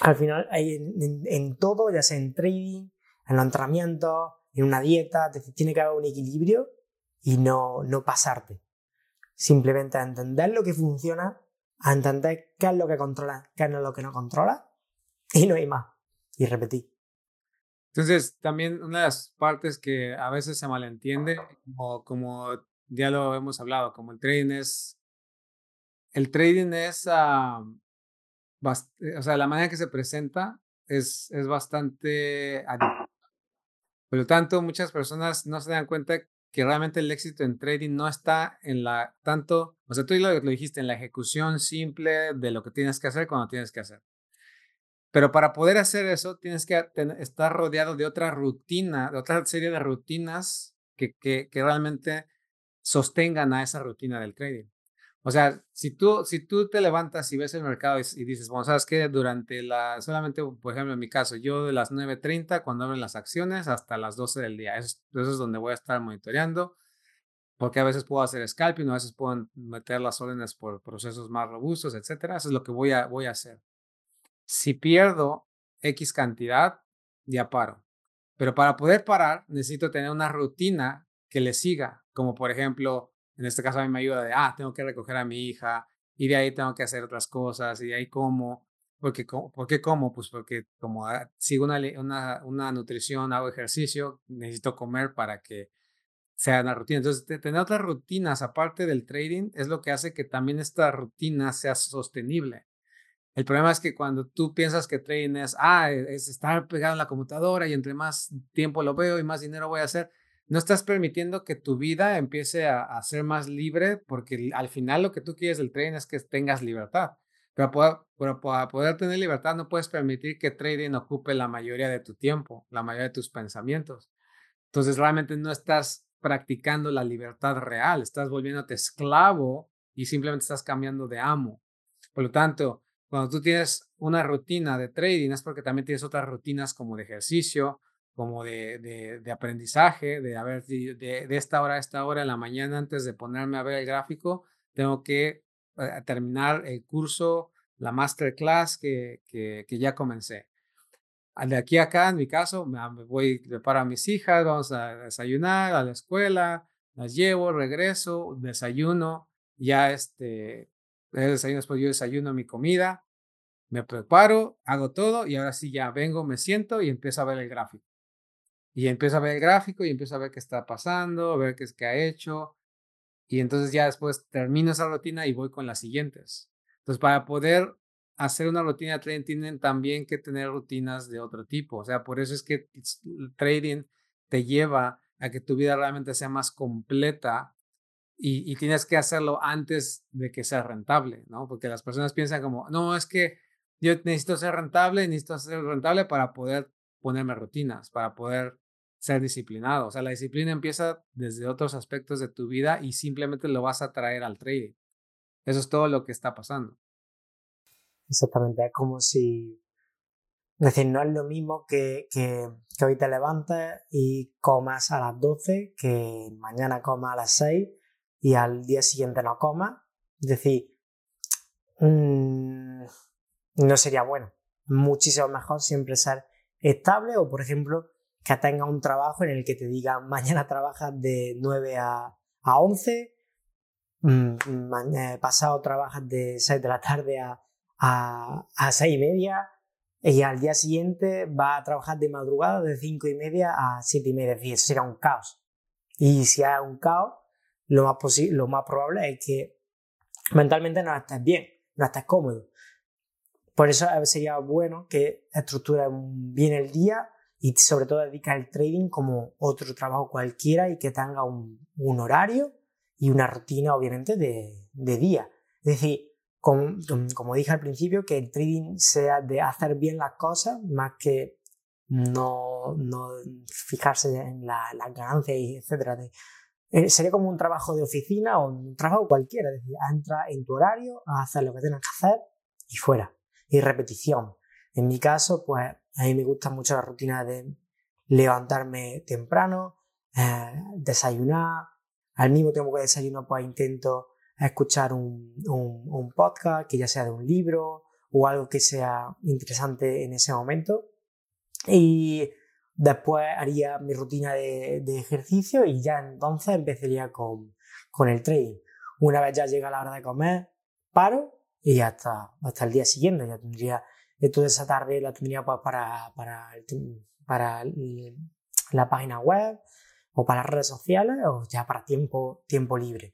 al final hay en, en todo, ya sea en trading, en los entrenamientos, en una dieta, tiene que haber un equilibrio y no, no pasarte. Simplemente a entender lo que funciona, a entender qué es lo que controla, qué es lo que no controla y no hay más. Y repetir. Entonces, también una de las partes que a veces se malentiende, como, como ya lo hemos hablado, como el trading es, el trading es, uh, o sea, la manera que se presenta es, es bastante por lo tanto, muchas personas no se dan cuenta que realmente el éxito en trading no está en la tanto, o sea, tú lo, lo dijiste, en la ejecución simple de lo que tienes que hacer cuando tienes que hacer. Pero para poder hacer eso, tienes que estar rodeado de otra rutina, de otra serie de rutinas que, que, que realmente sostengan a esa rutina del trading. O sea, si tú, si tú te levantas y ves el mercado y, dices, bueno, sabes que durante la, solamente, por ejemplo, en mi caso, yo de las 9.30 cuando abren las acciones hasta las 12 del día, eso, eso, es donde voy a estar monitoreando, porque a veces puedo hacer scalping, a veces puedo meter las órdenes por procesos más robustos, etcétera. Eso es lo que voy a, voy a hacer. Si pierdo X cantidad, ya paro. Pero para poder parar, necesito tener una rutina que le siga, como por ejemplo, en este caso a mí me ayuda de, ah, tengo que recoger a mi hija y de ahí tengo que hacer otras cosas y de ahí como, porque, ¿por qué como? Pues porque como ah, sigo una, una, una nutrición, hago ejercicio, necesito comer para que sea una rutina. Entonces, tener otras rutinas aparte del trading es lo que hace que también esta rutina sea sostenible. El problema es que cuando tú piensas que trading es, ah, es estar pegado en la computadora y entre más tiempo lo veo y más dinero voy a hacer, no estás permitiendo que tu vida empiece a, ser más libre porque al final lo que tú quieres del trading es que tengas libertad. Pero, para poder tener libertad no puedes permitir que trading ocupe la mayoría de tu tiempo, la mayoría de tus pensamientos. Entonces realmente no estás practicando la libertad real, estás volviéndote esclavo y simplemente estás cambiando de amo. Por lo tanto, cuando tú tienes una rutina de trading es porque también tienes otras rutinas como de ejercicio, como de, de, aprendizaje, de, a ver, de, de, esta hora a esta hora en la mañana antes de ponerme a ver el gráfico, tengo que eh, terminar el curso, la masterclass que, que, que, ya comencé. De aquí a acá, en mi caso, me voy, preparo a mis hijas, vamos a desayunar a la escuela, las llevo, regreso, desayuno, ya este, desayuno, después yo desayuno mi comida, me preparo, hago todo y ahora sí ya vengo, me siento y empiezo a ver el gráfico. Y empiezo a ver el gráfico y empiezo a ver qué está pasando, a ver qué es que ha hecho. Y entonces ya después termino esa rutina y voy con las siguientes. Entonces, para poder hacer una rutina de trading, tienen también que tener rutinas de otro tipo. O sea, por eso es que el trading te lleva a que tu vida realmente sea más completa y, y, tienes que hacerlo antes de que sea rentable, ¿no? Porque las personas piensan como, no, es que yo necesito ser rentable, necesito ser rentable para poder ponerme rutinas, para poder ser disciplinado. O sea, la disciplina empieza desde otros aspectos de tu vida y simplemente lo vas a traer al trading. Eso es todo lo que está pasando. Exactamente, es como si... Es decir, no es lo mismo que, que, que hoy te levantes y comas a las 12, que mañana comas a las 6 y al día siguiente no comas. Es decir, mmm, no sería bueno. Muchísimo mejor siempre ser estable o, por ejemplo, que tenga un trabajo en el que te diga mañana trabajas de 9 a, a 11, mm, eh, pasado trabajas de 6 de la tarde a, a, a 6 y media y al día siguiente va a trabajar de madrugada de 5 y media a 7 y media. Decir, eso sería un caos. Y si hay un caos, lo más, lo más probable es que mentalmente no estés bien, no estés cómodo. Por eso sería bueno que estructures bien el día y sobre todo dedica el trading como otro trabajo cualquiera y que tenga un, un horario y una rutina obviamente de, de día. Es decir, como, como, dije al principio, que el trading sea de hacer bien las cosas más que no, no fijarse en la, las ganancias, etc. Eh, sería como un trabajo de oficina o un trabajo cualquiera. Es decir, entra en tu horario, a hacer lo que tienes que hacer y fuera y repetición. En mi caso, pues a mí me gusta mucho la rutina de levantarme temprano, eh, desayunar, al mismo tiempo que desayuno, pues intento escuchar un, un, podcast, que ya sea de un libro o algo que sea interesante en ese momento. Y después haría mi rutina de, de ejercicio y ya entonces empezaría con, con el trading. Una vez ya llega la hora de comer, paro y hasta, hasta el día siguiente ya tendría, toda esa tarde la tendría pues, para, para, para la página web o para las redes sociales o ya para tiempo, tiempo libre.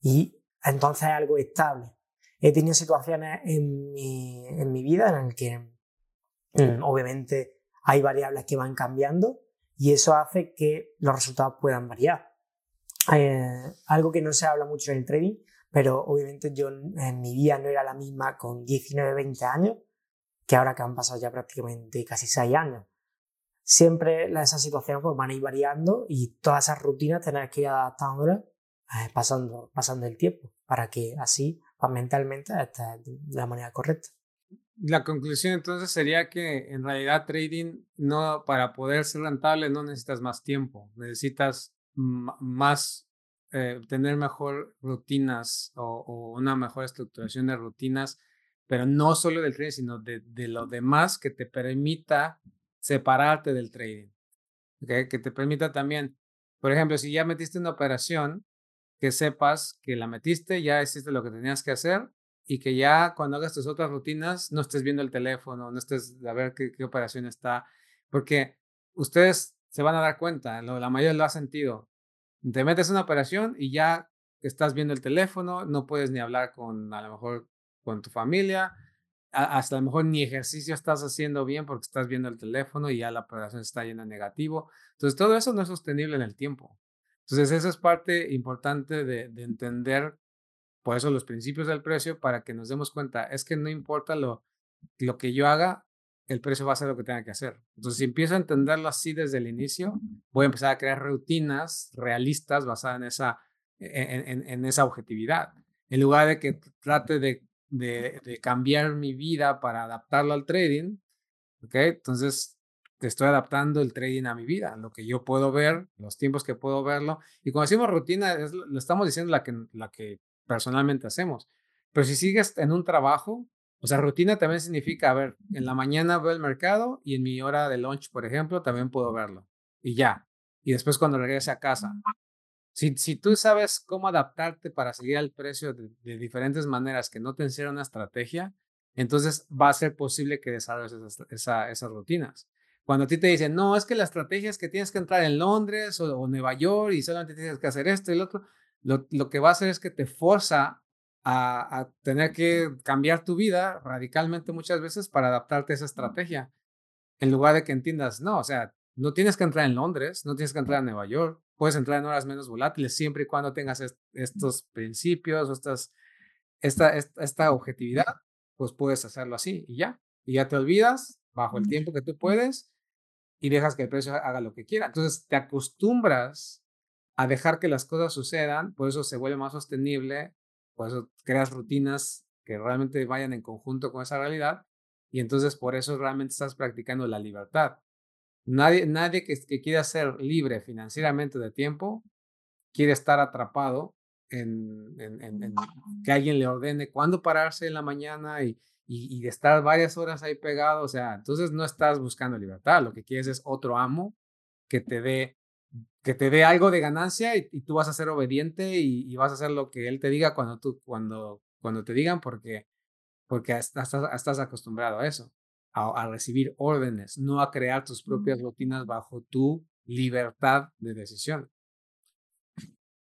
Y entonces es algo estable. He tenido situaciones en mi, en mi vida en las que mm, obviamente hay variables que van cambiando y eso hace que los resultados puedan variar. Eh, algo que no se habla mucho en el trading pero obviamente yo en mi vida no era la misma con 19, 20 años que ahora que han pasado ya prácticamente casi 6 años. Siempre esas situaciones pues, van a ir variando y todas esas rutinas tener que ir adaptándolas eh, pasando, pasando el tiempo para que así pues, mentalmente estés de la manera correcta. La conclusión entonces sería que en realidad trading no para poder ser rentable no necesitas más tiempo, necesitas más eh, tener mejor rutinas o, una mejor estructuración de rutinas, pero no solo del trading, sino de, de lo demás que te permita separarte del trading. Que te permita también, por ejemplo, si ya metiste una operación, que sepas que la metiste, ya hiciste lo que tenías que hacer y que ya cuando hagas tus otras rutinas no estés viendo el teléfono, no estés a ver qué, qué operación está, porque ustedes se van a dar cuenta, la mayoría lo ha sentido, te metes una operación y ya estás viendo el teléfono, no puedes ni hablar con a lo mejor con tu familia, hasta a lo mejor ni ejercicio estás haciendo bien porque estás viendo el teléfono y ya la operación está llena de negativo. Entonces todo eso no es sostenible en el tiempo. Entonces eso es parte importante de, de entender, por eso los principios del precio, para que nos demos cuenta, es que no importa lo, lo que yo haga, el precio va a ser lo que tenga que hacer. Entonces, si empiezo a entenderlo así desde el inicio, voy a empezar a crear rutinas realistas basadas en esa, en, en, esa objetividad. En lugar de que trate de de, cambiar mi vida para adaptarlo al trading, ¿ok? Entonces, te estoy adaptando el trading a mi vida, lo que yo puedo ver, los tiempos que puedo verlo. Y cuando decimos rutina, es, lo estamos diciendo la que, la que personalmente hacemos. Pero si sigues en un trabajo, o sea, rutina también significa, a ver, en la mañana veo el mercado y en mi hora de lunch, por ejemplo, también puedo verlo. Y ya. Y después cuando regrese a casa. Si, si tú sabes cómo adaptarte para seguir al precio de, de diferentes maneras que no te encierra una estrategia, entonces va a ser posible que desarrolles esas, esas rutinas. Cuando a ti te dicen, no, es que la estrategia es que tienes que entrar en Londres o, Nueva York y solamente tienes que hacer esto y lo otro, lo, lo que va a hacer es que te forza a, a, tener que cambiar tu vida radicalmente muchas veces para adaptarte a esa estrategia. En lugar de que entiendas, no, o sea, no tienes que entrar en Londres, no tienes que entrar en Nueva York, puedes entrar en horas menos volátiles siempre y cuando tengas estos principios o estas, esta, esta, esta objetividad, pues puedes hacerlo así y ya. Y ya te olvidas bajo el tiempo que tú puedes y dejas que el precio haga lo que quiera. Entonces te acostumbras a dejar que las cosas sucedan, por eso se vuelve más sostenible, por eso creas rutinas que realmente vayan en conjunto con esa realidad y entonces por eso realmente estás practicando la libertad. Nadie, nadie que, que quiera ser libre financieramente de tiempo quiere estar atrapado en, en, que alguien le ordene cuándo pararse en la mañana y, y, de estar varias horas ahí pegado, o sea, entonces no estás buscando libertad, lo que quieres es otro amo que te dé que te dé algo de ganancia y, tú vas a ser obediente y, vas a hacer lo que él te diga cuando tú cuando cuando te digan porque porque estás, estás acostumbrado a eso, a, a recibir órdenes, no a crear tus propias rutinas bajo tu libertad de decisión.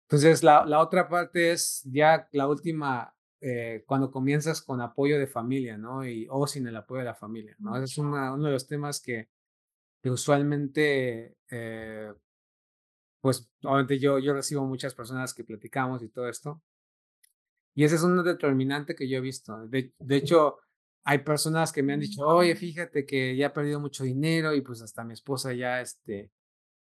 Entonces, la, la otra parte es ya la última eh, cuando comienzas con apoyo de familia, ¿no? Y, o sin el apoyo de la familia, ¿no? Ese es uno de los temas que, usualmente, eh, pues, obviamente yo, yo recibo muchas personas que platicamos y todo esto. Y ese es un determinante que yo he visto. De, de hecho, hay personas que me han dicho, oye, fíjate que ya he perdido mucho dinero y pues hasta mi esposa ya, este,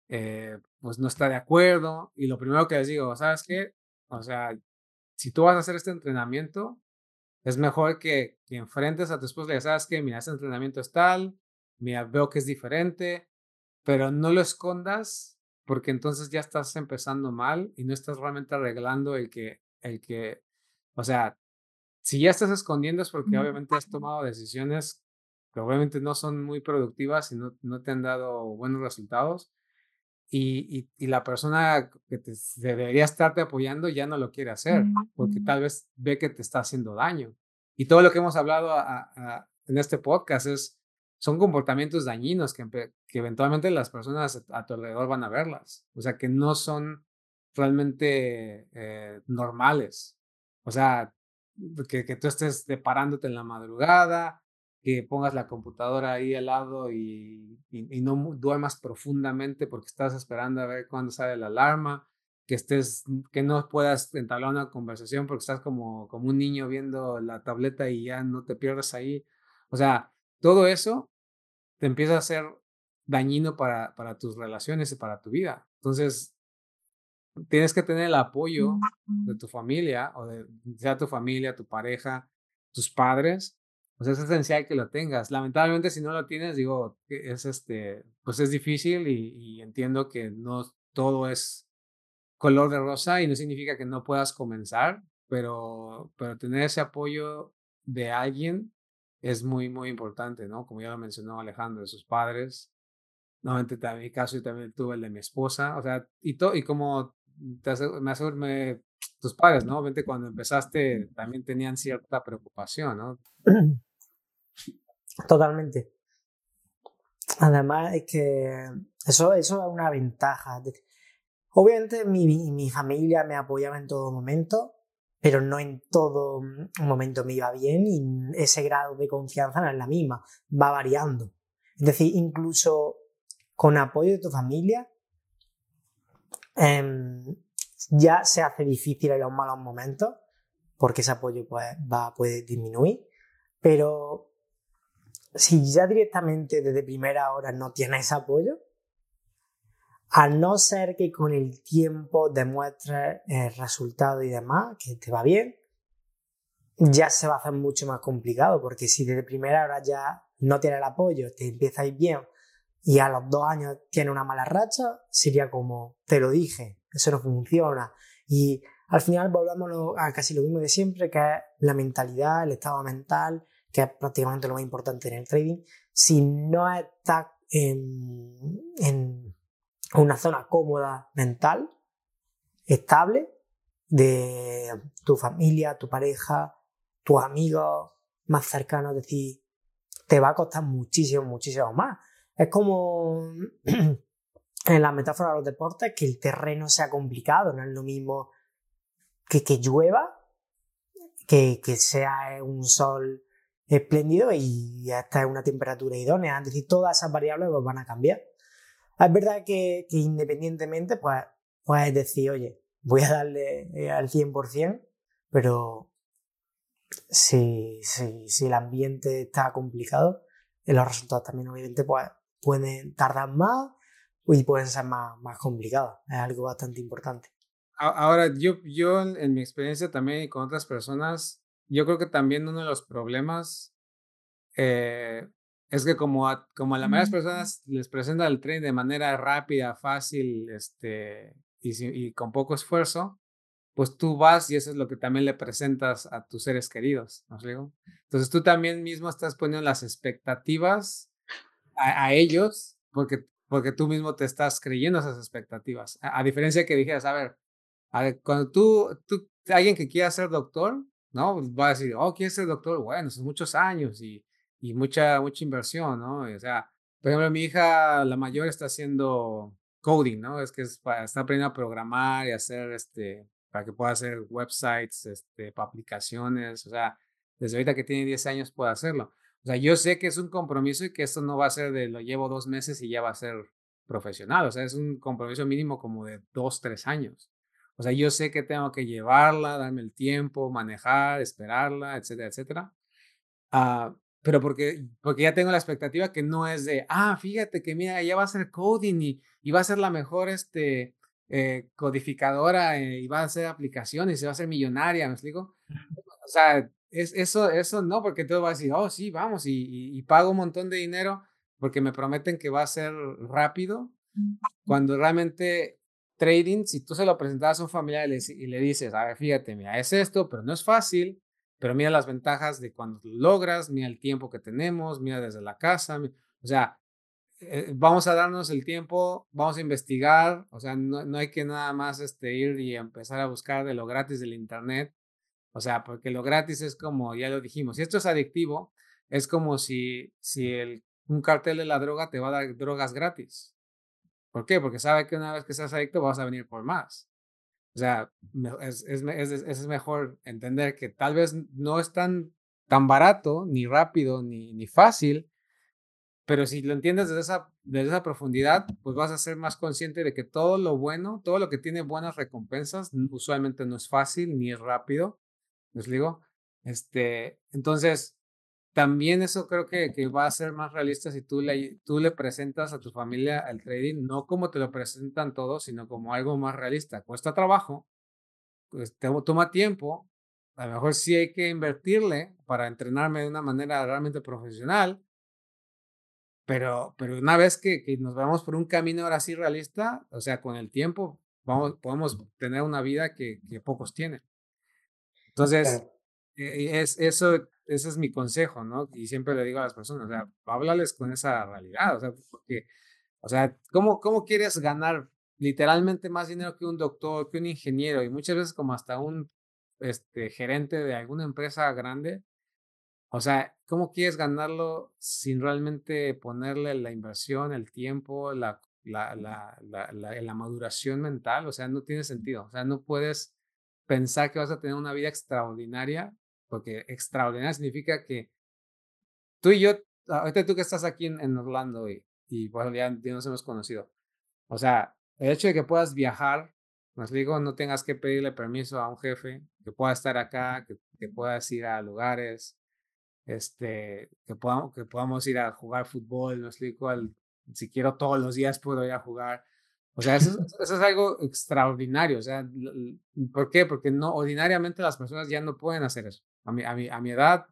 eh, pues no está de acuerdo. Y lo primero que les digo, ¿sabes qué? O sea, si tú vas a hacer este entrenamiento, es mejor que, que enfrentes a tu esposa y le sabes que, mira, este entrenamiento es tal, mira, veo que es diferente, pero no lo escondas porque entonces ya estás empezando mal y no estás realmente arreglando el que, el que, o sea, si ya estás escondiendo es porque obviamente has tomado decisiones que obviamente no son muy productivas y no, no te han dado buenos resultados y, y, la persona que te, debería estarte apoyando ya no lo quiere hacer porque tal vez ve que te está haciendo daño. Y todo lo que hemos hablado en este podcast es, son comportamientos dañinos que, que eventualmente las personas a tu alrededor van a verlas. O sea, que no son realmente eh, normales. O sea, que, que tú estés parándote en la madrugada, que pongas la computadora ahí al lado y, y, no duermas profundamente porque estás esperando a ver cuándo sale la alarma, que estés, que no puedas entablar una conversación porque estás como, como un niño viendo la tableta y ya no te pierdas ahí. O sea, todo eso te empieza a ser dañino para, para tus relaciones y para tu vida. Entonces, tienes que tener el apoyo de tu familia o de sea tu familia, tu pareja, tus padres, pues es esencial que lo tengas. Lamentablemente, si no lo tienes, digo, es este, pues es difícil y, entiendo que no todo es color de rosa y no significa que no puedas comenzar, pero, pero tener ese apoyo de alguien es muy, muy importante, ¿no? Como ya lo mencionó Alejandro, de sus padres. Nuevamente, en mi caso, yo también tuve el de mi esposa, o sea, y, y como me, me, tus padres, ¿no? Obviamente cuando empezaste también tenían cierta preocupación, ¿no? Totalmente. Además, es que eso, eso es una ventaja. Obviamente mi, mi familia me apoyaba en todo momento, pero no en todo momento me iba bien y ese grado de confianza no es la misma, va variando. Es decir, incluso con apoyo de tu familia, eh, ya se hace difícil en los malos momentos, porque ese apoyo pues, va, puede disminuir, pero si ya directamente desde primera hora no tienes apoyo, a no ser que con el tiempo demuestres el resultado y demás, que te va bien, ya se va a hacer mucho más complicado, porque si desde primera hora ya no tienes el apoyo, te empieza a ir bien y a los dos años tiene una mala racha, sería como, te lo dije, eso no funciona. Y al final volvemos a casi lo mismo de siempre, que es la mentalidad, el estado mental, que es prácticamente lo más importante en el trading. Si no estás en, una zona cómoda mental, estable, de tu familia, tu pareja, tus amigos más cercanos, es decir, te va a costar muchísimo, muchísimo más. Es como en la metáfora de los deportes, que el terreno sea complicado, no es lo mismo que, que llueva, que, que sea un sol espléndido y hasta una temperatura idónea. Es decir, todas esas variables pues, van a cambiar. Es verdad que, que independientemente, pues puedes decir, oye, voy a darle eh, al 100%, pero si, si, si el ambiente está complicado, los resultados también obviamente pues, pueden tardar más y pueden ser más, más complicados. Es algo bastante importante. Ahora, yo, yo en mi experiencia también y con otras personas, yo creo que también uno de los problemas eh, es que como a, como a la mayoría de las personas les presenta el tren de manera rápida, fácil, este, y, con poco esfuerzo, pues tú vas y eso es lo que también le presentas a tus seres queridos, ¿no digo? Entonces tú también mismo estás poniendo las expectativas a, ellos porque, porque tú mismo te estás creyendo esas expectativas. A, diferencia de que dijeras, a ver, a ver, cuando tú, tú, alguien que quiera ser doctor, ¿no? Pues va a decir, oh, ¿quieres ser doctor? Bueno, son muchos años y, y mucha, mucha inversión, ¿no? O sea, por ejemplo, mi hija, la mayor, está haciendo coding, ¿no? Es que está aprendiendo a programar y hacer, este, para que pueda hacer websites, este, para aplicaciones, o sea, desde ahorita que tiene 10 años puede hacerlo. O sea, yo sé que es un compromiso y que esto no va a ser de lo llevo dos meses y ya va a ser profesional, o sea, es un compromiso mínimo como de dos, tres años. O sea, yo sé que tengo que llevarla, darme el tiempo, manejar, esperarla, etcétera, etcétera. Ah, pero porque, porque ya tengo la expectativa que no es de, ah, fíjate que mira, ya va a ser coding y, y va a ser la mejor este, eh, codificadora eh, y va a hacer aplicaciones y se va a hacer millonaria, ¿me explico? O sea, es, eso, eso no, porque todo va a decir, oh, sí, vamos, y, y, pago un montón de dinero porque me prometen que va a ser rápido, cuando realmente trading, si tú se lo presentas a un familiar y le, y le dices, a ver, fíjate, mira, es esto, pero no es fácil, pero mira las ventajas de cuando lo logras, mira el tiempo que tenemos, mira desde la casa, o sea, eh, vamos a darnos el tiempo, vamos a investigar, o sea, no, no, hay que nada más este, ir y empezar a buscar de lo gratis del Internet, o sea, porque lo gratis es como, ya lo dijimos, si esto es adictivo, es como si, si el, un cartel de la droga te va a dar drogas gratis. ¿Por qué? Porque sabe que una vez que seas adicto vas a venir por más. O sea, es, es, es, es, mejor entender que tal vez no es tan, tan barato, ni rápido, ni, ni fácil, pero si lo entiendes desde esa, desde esa profundidad, pues vas a ser más consciente de que todo lo bueno, todo lo que tiene buenas recompensas, usualmente no es fácil ni es rápido. ¿Les digo? Este, entonces, también eso creo que, que, va a ser más realista si tú le, tú le presentas a tu familia el trading, no como te lo presentan todos, sino como algo más realista. Cuesta trabajo, pues te, toma tiempo, a lo mejor sí hay que invertirle para entrenarme de una manera realmente profesional, pero, pero una vez que, que nos vamos por un camino ahora sí realista, o sea, con el tiempo, vamos, podemos tener una vida que pocos tienen. Entonces, e, es, eso ese es mi consejo, ¿no? Y siempre le digo a las personas, o sea, háblales con esa realidad, o sea, porque, o sea, ¿cómo, cómo quieres ganar literalmente más dinero que un doctor, que un ingeniero y muchas veces como hasta un este, gerente de alguna empresa grande? O sea, ¿cómo quieres ganarlo sin realmente ponerle la inversión, el tiempo, la, la, la, la, la maduración mental? O sea, no tiene sentido. O sea, no puedes pensar que vas a tener una vida extraordinaria porque extraordinario significa que tú y yo, ahorita tú que estás aquí en, Orlando y, y bueno, ya, nos hemos conocido, o sea, el hecho de que puedas viajar, nos digo, no tengas que pedirle permiso a un jefe, que pueda estar acá, que, que puedas ir a lugares, este, que podamos, que podamos ir a jugar fútbol, nos explico, si quiero todos los días puedo ir a jugar. O sea, eso, es algo extraordinario. O sea, ¿por qué? Porque no, ordinariamente las personas ya no pueden hacer eso. A mi, a mi, a mi edad,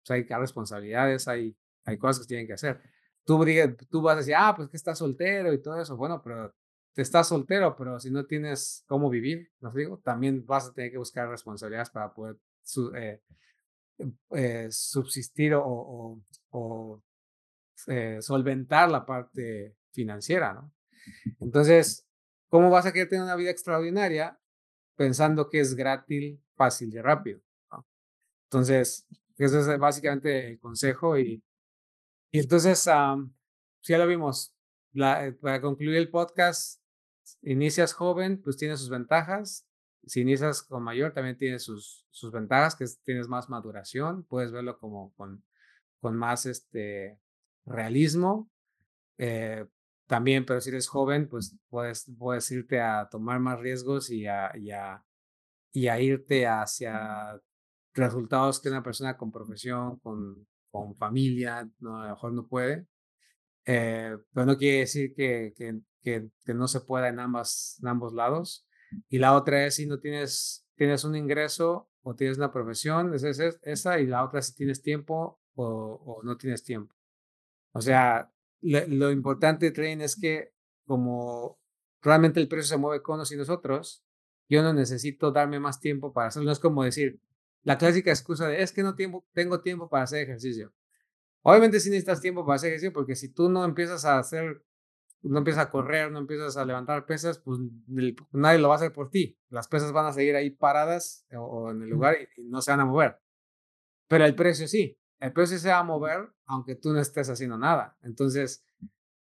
pues hay responsabilidades, hay, hay cosas que tienen que hacer. Tú, tú vas a decir, ah, pues que estás soltero y todo eso. Bueno, pero te estás soltero, pero si no tienes cómo vivir, ¿no digo? También vas a tener que buscar responsabilidades para poder eh, eh, subsistir o, o, eh, solventar la parte financiera, ¿no? Entonces, ¿cómo vas a querer tener una vida extraordinaria pensando que es gratis, fácil y rápido? Entonces, ese es básicamente el consejo y, y entonces, si ya lo vimos, la, para concluir el podcast, inicias joven, pues tiene sus ventajas, si inicias con mayor, también tiene sus, sus ventajas, que tienes más maduración, puedes verlo como con, con más este, realismo. Eh, también, pero si eres joven, pues puedes, puedes irte a tomar más riesgos y a, y a, y a irte hacia resultados que una persona con profesión, con, con familia, no, a lo mejor no puede. Eh, pero no quiere decir que, que, que, que no se pueda en, ambas, en ambos lados. Y la otra es si no tienes, tienes un ingreso o tienes una profesión, esa es esa, y la otra si tienes tiempo o, o no tienes tiempo. O sea, lo, importante de trading es que como realmente el precio se mueve con nosotros y nosotros, yo no necesito darme más tiempo para hacerlo. No es como decir, la clásica excusa de es que no tiempo, tengo tiempo para hacer ejercicio. Obviamente sí necesitas tiempo para hacer ejercicio porque si tú no empiezas a hacer no empiezas a correr, no empiezas a levantar pesas, pues nadie lo va a hacer por ti. Las pesas van a seguir ahí paradas o, en el lugar y, no se van a mover. Pero el precio sí, el precio se va a mover aunque tú no estés haciendo nada. Entonces,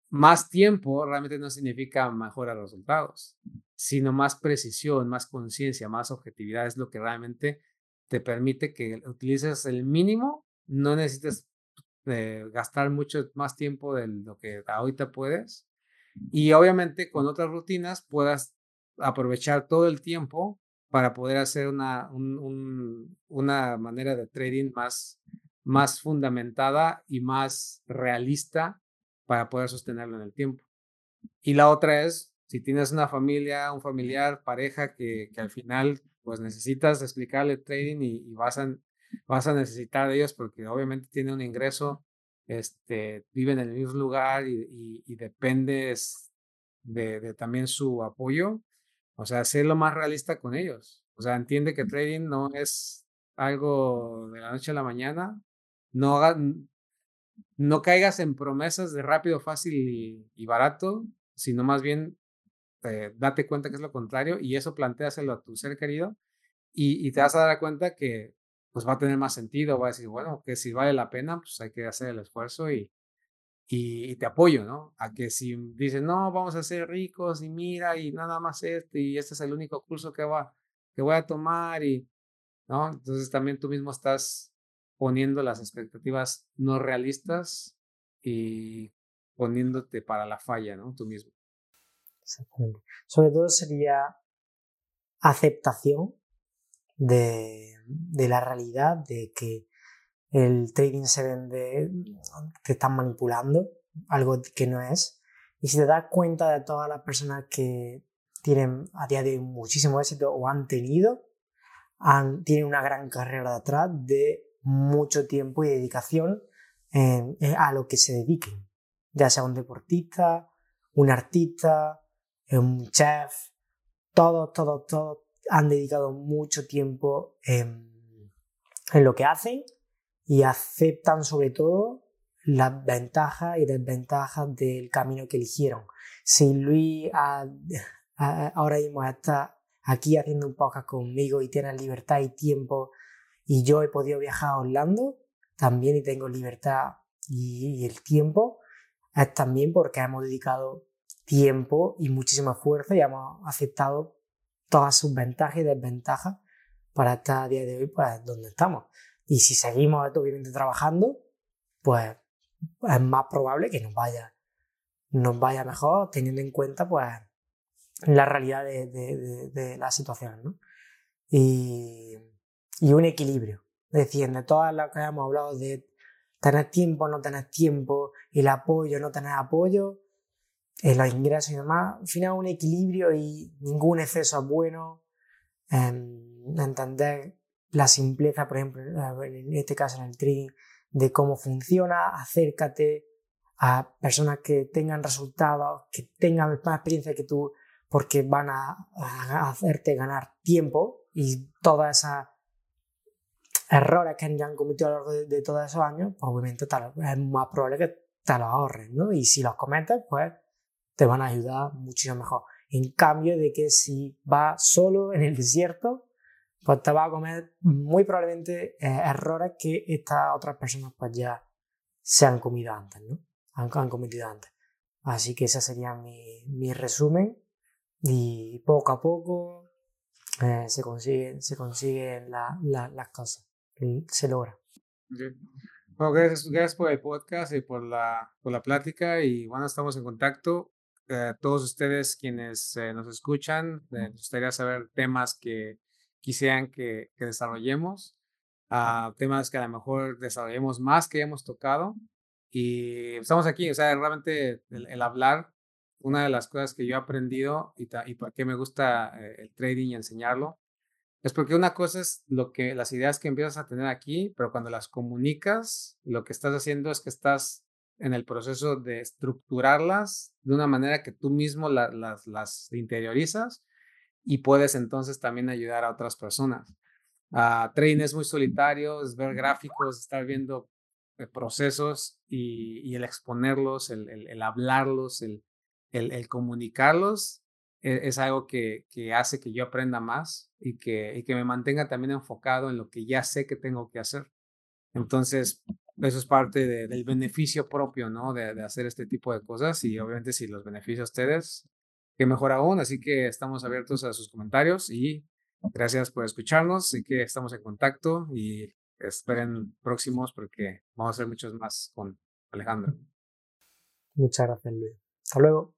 más tiempo realmente no significa mejores resultados, sino más precisión, más conciencia, más objetividad es lo que realmente te permite que utilices el mínimo, no necesites eh, gastar mucho más tiempo de lo que ahorita puedes y obviamente con otras rutinas puedas aprovechar todo el tiempo para poder hacer una, una manera de trading más, más fundamentada y más realista para poder sostenerlo en el tiempo. Y la otra es, si tienes una familia, un familiar, pareja que, que al final pues necesitas explicarle trading y, vas, a, vas a necesitar de ellos porque obviamente tiene un ingreso este, viven en el mismo lugar y, y, dependes de, también su apoyo, o sea, ser lo más realista con ellos. O sea, entiende que trading no es algo de la noche a la mañana, no, no caigas en promesas de rápido, fácil y, barato, sino más bien eh, date cuenta que es lo contrario y eso planteaselo a tu ser querido y, y te vas a dar cuenta que pues va a tener más sentido, va a decir, bueno, que si vale la pena, pues hay que hacer el esfuerzo y, y, te apoyo, ¿no? A que si dices, no, vamos a ser ricos y mira y nada más este y este es el único curso que, va, que voy a tomar y, ¿no? Entonces también tú mismo estás poniendo las expectativas no realistas y poniéndote para la falla, ¿no? Tú mismo. Exactamente. Sobre todo sería aceptación de, de la realidad, de que el trading se vende, te están manipulando, algo que no es. Y si te das cuenta de todas las personas que tienen a día de hoy muchísimo éxito o han tenido, han, tienen una gran carrera detrás de mucho tiempo y dedicación a lo que se dediquen, ya sea un deportista, un artista, un chef, todos, todos, todos han dedicado mucho tiempo en, lo que hacen y aceptan sobre todo las ventajas y desventajas del camino que eligieron. Si Luis ahora mismo está aquí haciendo un podcast conmigo y tiene libertad y tiempo y yo he podido viajar a Orlando también y tengo libertad y, y el tiempo, es también porque hemos dedicado tiempo y muchísima fuerza y hemos aceptado todas sus ventajas y desventajas para estar a día de hoy pues donde estamos. Y si seguimos obviamente trabajando, pues es más probable que nos vaya, nos vaya mejor teniendo en cuenta pues la realidad de, de, de, situación. ¿no? Y, y, un equilibrio. Es decir, de todas las que hemos hablado de tener tiempo, no tener tiempo, el apoyo, no tener apoyo, eh, los ingresos y demás, al final un equilibrio y ningún exceso es bueno. Em, entender la simpleza, por ejemplo, en este caso en el trading, de cómo funciona, acércate a personas que tengan resultados, que tengan más experiencia que tú, porque van a, hacerte ganar tiempo y todas esas errores que han cometido a lo largo de, todos esos años, pues obviamente es más probable que te los ahorres, ¿no? Y si los cometes, pues te van a ayudar muchísimo mejor. En cambio de que si vas solo en el desierto, pues te vas a comer muy probablemente eh, errores que estas otras personas pues ya se han comido antes, ¿no? Han, cometido antes. Así que ese sería mi, mi resumen y poco a poco eh, se consiguen, se consiguen las cosas, se logra. Bueno, gracias, gracias por el podcast y por la, por la plática y bueno, estamos en contacto. Eh, todos ustedes quienes eh, nos escuchan, nos gustaría saber temas que quisieran que, que desarrollemos, uh, temas que a lo mejor desarrollemos más que hemos tocado. Y estamos aquí, o sea, realmente el, hablar, una de las cosas que yo he aprendido y, y por qué me gusta eh, el trading y enseñarlo, es porque una cosa es lo que, las ideas que empiezas a tener aquí, pero cuando las comunicas, lo que estás haciendo es que estás en el proceso de estructurarlas de una manera que tú mismo las, interiorizas y puedes entonces también ayudar a otras personas. Uh, es muy solitario, es ver gráficos, estar viendo eh, procesos y, el exponerlos, el, hablarlos, el, comunicarlos, es, algo que, que, hace que yo aprenda más y que, y que me mantenga también enfocado en lo que ya sé que tengo que hacer. Entonces, eso es parte del beneficio propio, ¿no? De, de, hacer este tipo de cosas y obviamente si los beneficia a ustedes, que mejor aún. Así que estamos abiertos a sus comentarios y gracias por escucharnos. Así que estamos en contacto y esperen próximos porque vamos a hacer muchos más con Alejandro. Muchas gracias, Luis. Hasta luego.